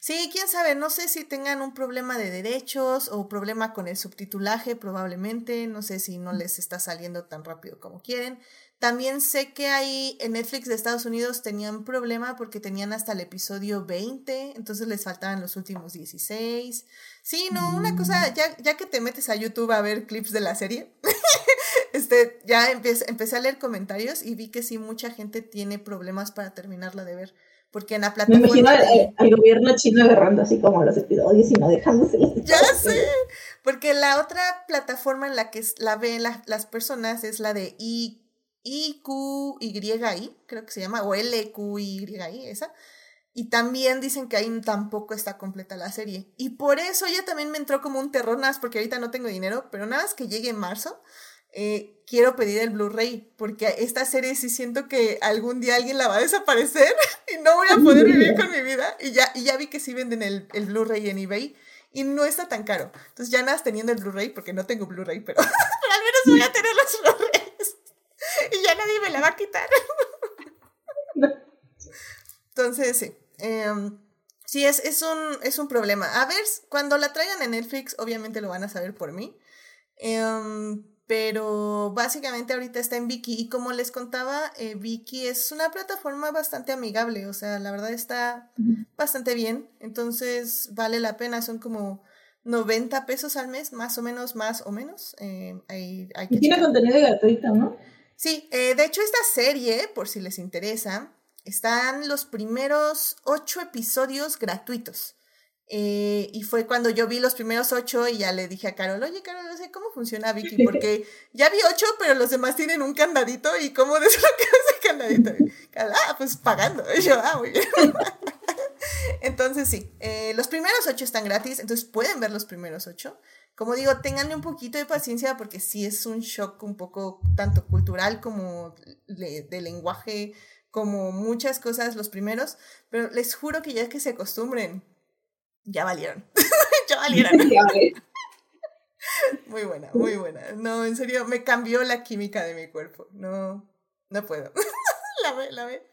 Sí, quién sabe, no sé si tengan un problema de derechos o problema con el subtitulaje, probablemente, no sé si no les está saliendo tan rápido como quieren. También sé que ahí en Netflix de Estados Unidos tenían problema porque tenían hasta el episodio 20, entonces les faltaban los últimos 16. Sí, no, una cosa, ya, ya que te metes a YouTube a ver clips de la serie, este, ya empecé, empecé a leer comentarios y vi que sí, mucha gente tiene problemas para terminarla de ver. Porque en la plataforma. Me imagino al, gobierno chino agarrando así como los episodios y no dejándose. Ya sé. Porque la otra plataforma en la que la ven las personas es la de I, IQYI, creo que se llama, o LQYI, esa. Y también dicen que ahí tampoco está completa la serie. Y por eso ya también me entró como un terror, nada más porque ahorita no tengo dinero, pero nada más que llegue en marzo, eh, quiero pedir el Blu-ray, porque esta serie sí siento que algún día alguien la va a desaparecer y no voy a poder vivir con mi vida. Y ya, y ya vi que sí venden el, el Blu-ray en eBay y no está tan caro. Entonces ya nada teniendo el Blu-ray, porque no tengo Blu-ray, pero, pero al menos voy a tener los Blu-rays y ya nadie me la va a quitar. Entonces, sí. Em, sí, es, es, un, es un problema. A ver, cuando la traigan en Netflix, obviamente lo van a saber por mí. Um, pero básicamente ahorita está en Viki y como les contaba, eh, Viki es una plataforma bastante amigable, o sea, la verdad está bastante bien, entonces vale la pena, son como 90 pesos al mes, más o menos, más o menos. Eh, hay, hay que tiene contenido gratuito, ¿no? Sí, eh, de hecho esta serie, por si les interesa, están los primeros ocho episodios gratuitos. Eh, y fue cuando yo vi los primeros ocho y ya le dije a Carol, oye Carol, no sé cómo funciona Vicky, porque ya vi ocho, pero los demás tienen un candadito y cómo desbloqueo ese candadito. Ah, pues pagando. Y yo, ah, muy bien. entonces sí, eh, los primeros ocho están gratis, entonces pueden ver los primeros ocho. Como digo, tenganle un poquito de paciencia porque sí es un shock un poco tanto cultural como de lenguaje, como muchas cosas los primeros, pero les juro que ya que se acostumbren, ya valieron. ya valieron. muy buena, muy buena. No, en serio, me cambió la química de mi cuerpo. No, no puedo. la ve, la ve.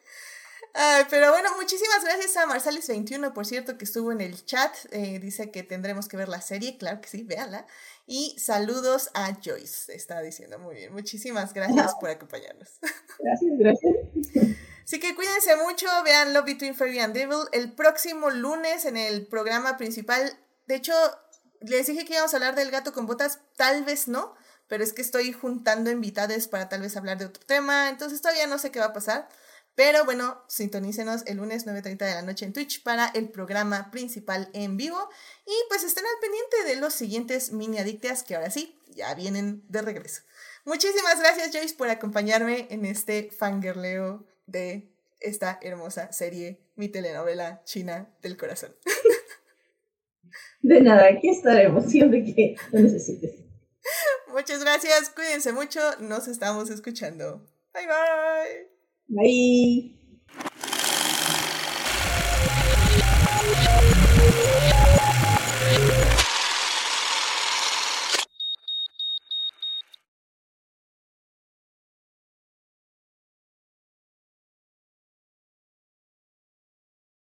Pero bueno, muchísimas gracias a Marsalis21, por cierto, que estuvo en el chat. Eh, dice que tendremos que ver la serie, claro que sí, véanla. Y saludos a Joyce, está diciendo muy bien. Muchísimas gracias por acompañarnos. Gracias, gracias. Así que cuídense mucho, vean Love Between Fairy and Devil el próximo lunes en el programa principal. De hecho, les dije que íbamos a hablar del gato con botas, tal vez no, pero es que estoy juntando invitados para tal vez hablar de otro tema, entonces todavía no sé qué va a pasar. Pero bueno, sintonícenos el lunes 9.30 de la noche en Twitch para el programa principal en vivo. Y pues estén al pendiente de los siguientes mini adictas que ahora sí, ya vienen de regreso. Muchísimas gracias Joyce por acompañarme en este fangirleo de esta hermosa serie, mi telenovela china del corazón. De nada, aquí estaremos siempre que lo necesites. Muchas gracias, cuídense mucho, nos estamos escuchando. Bye bye. Bye.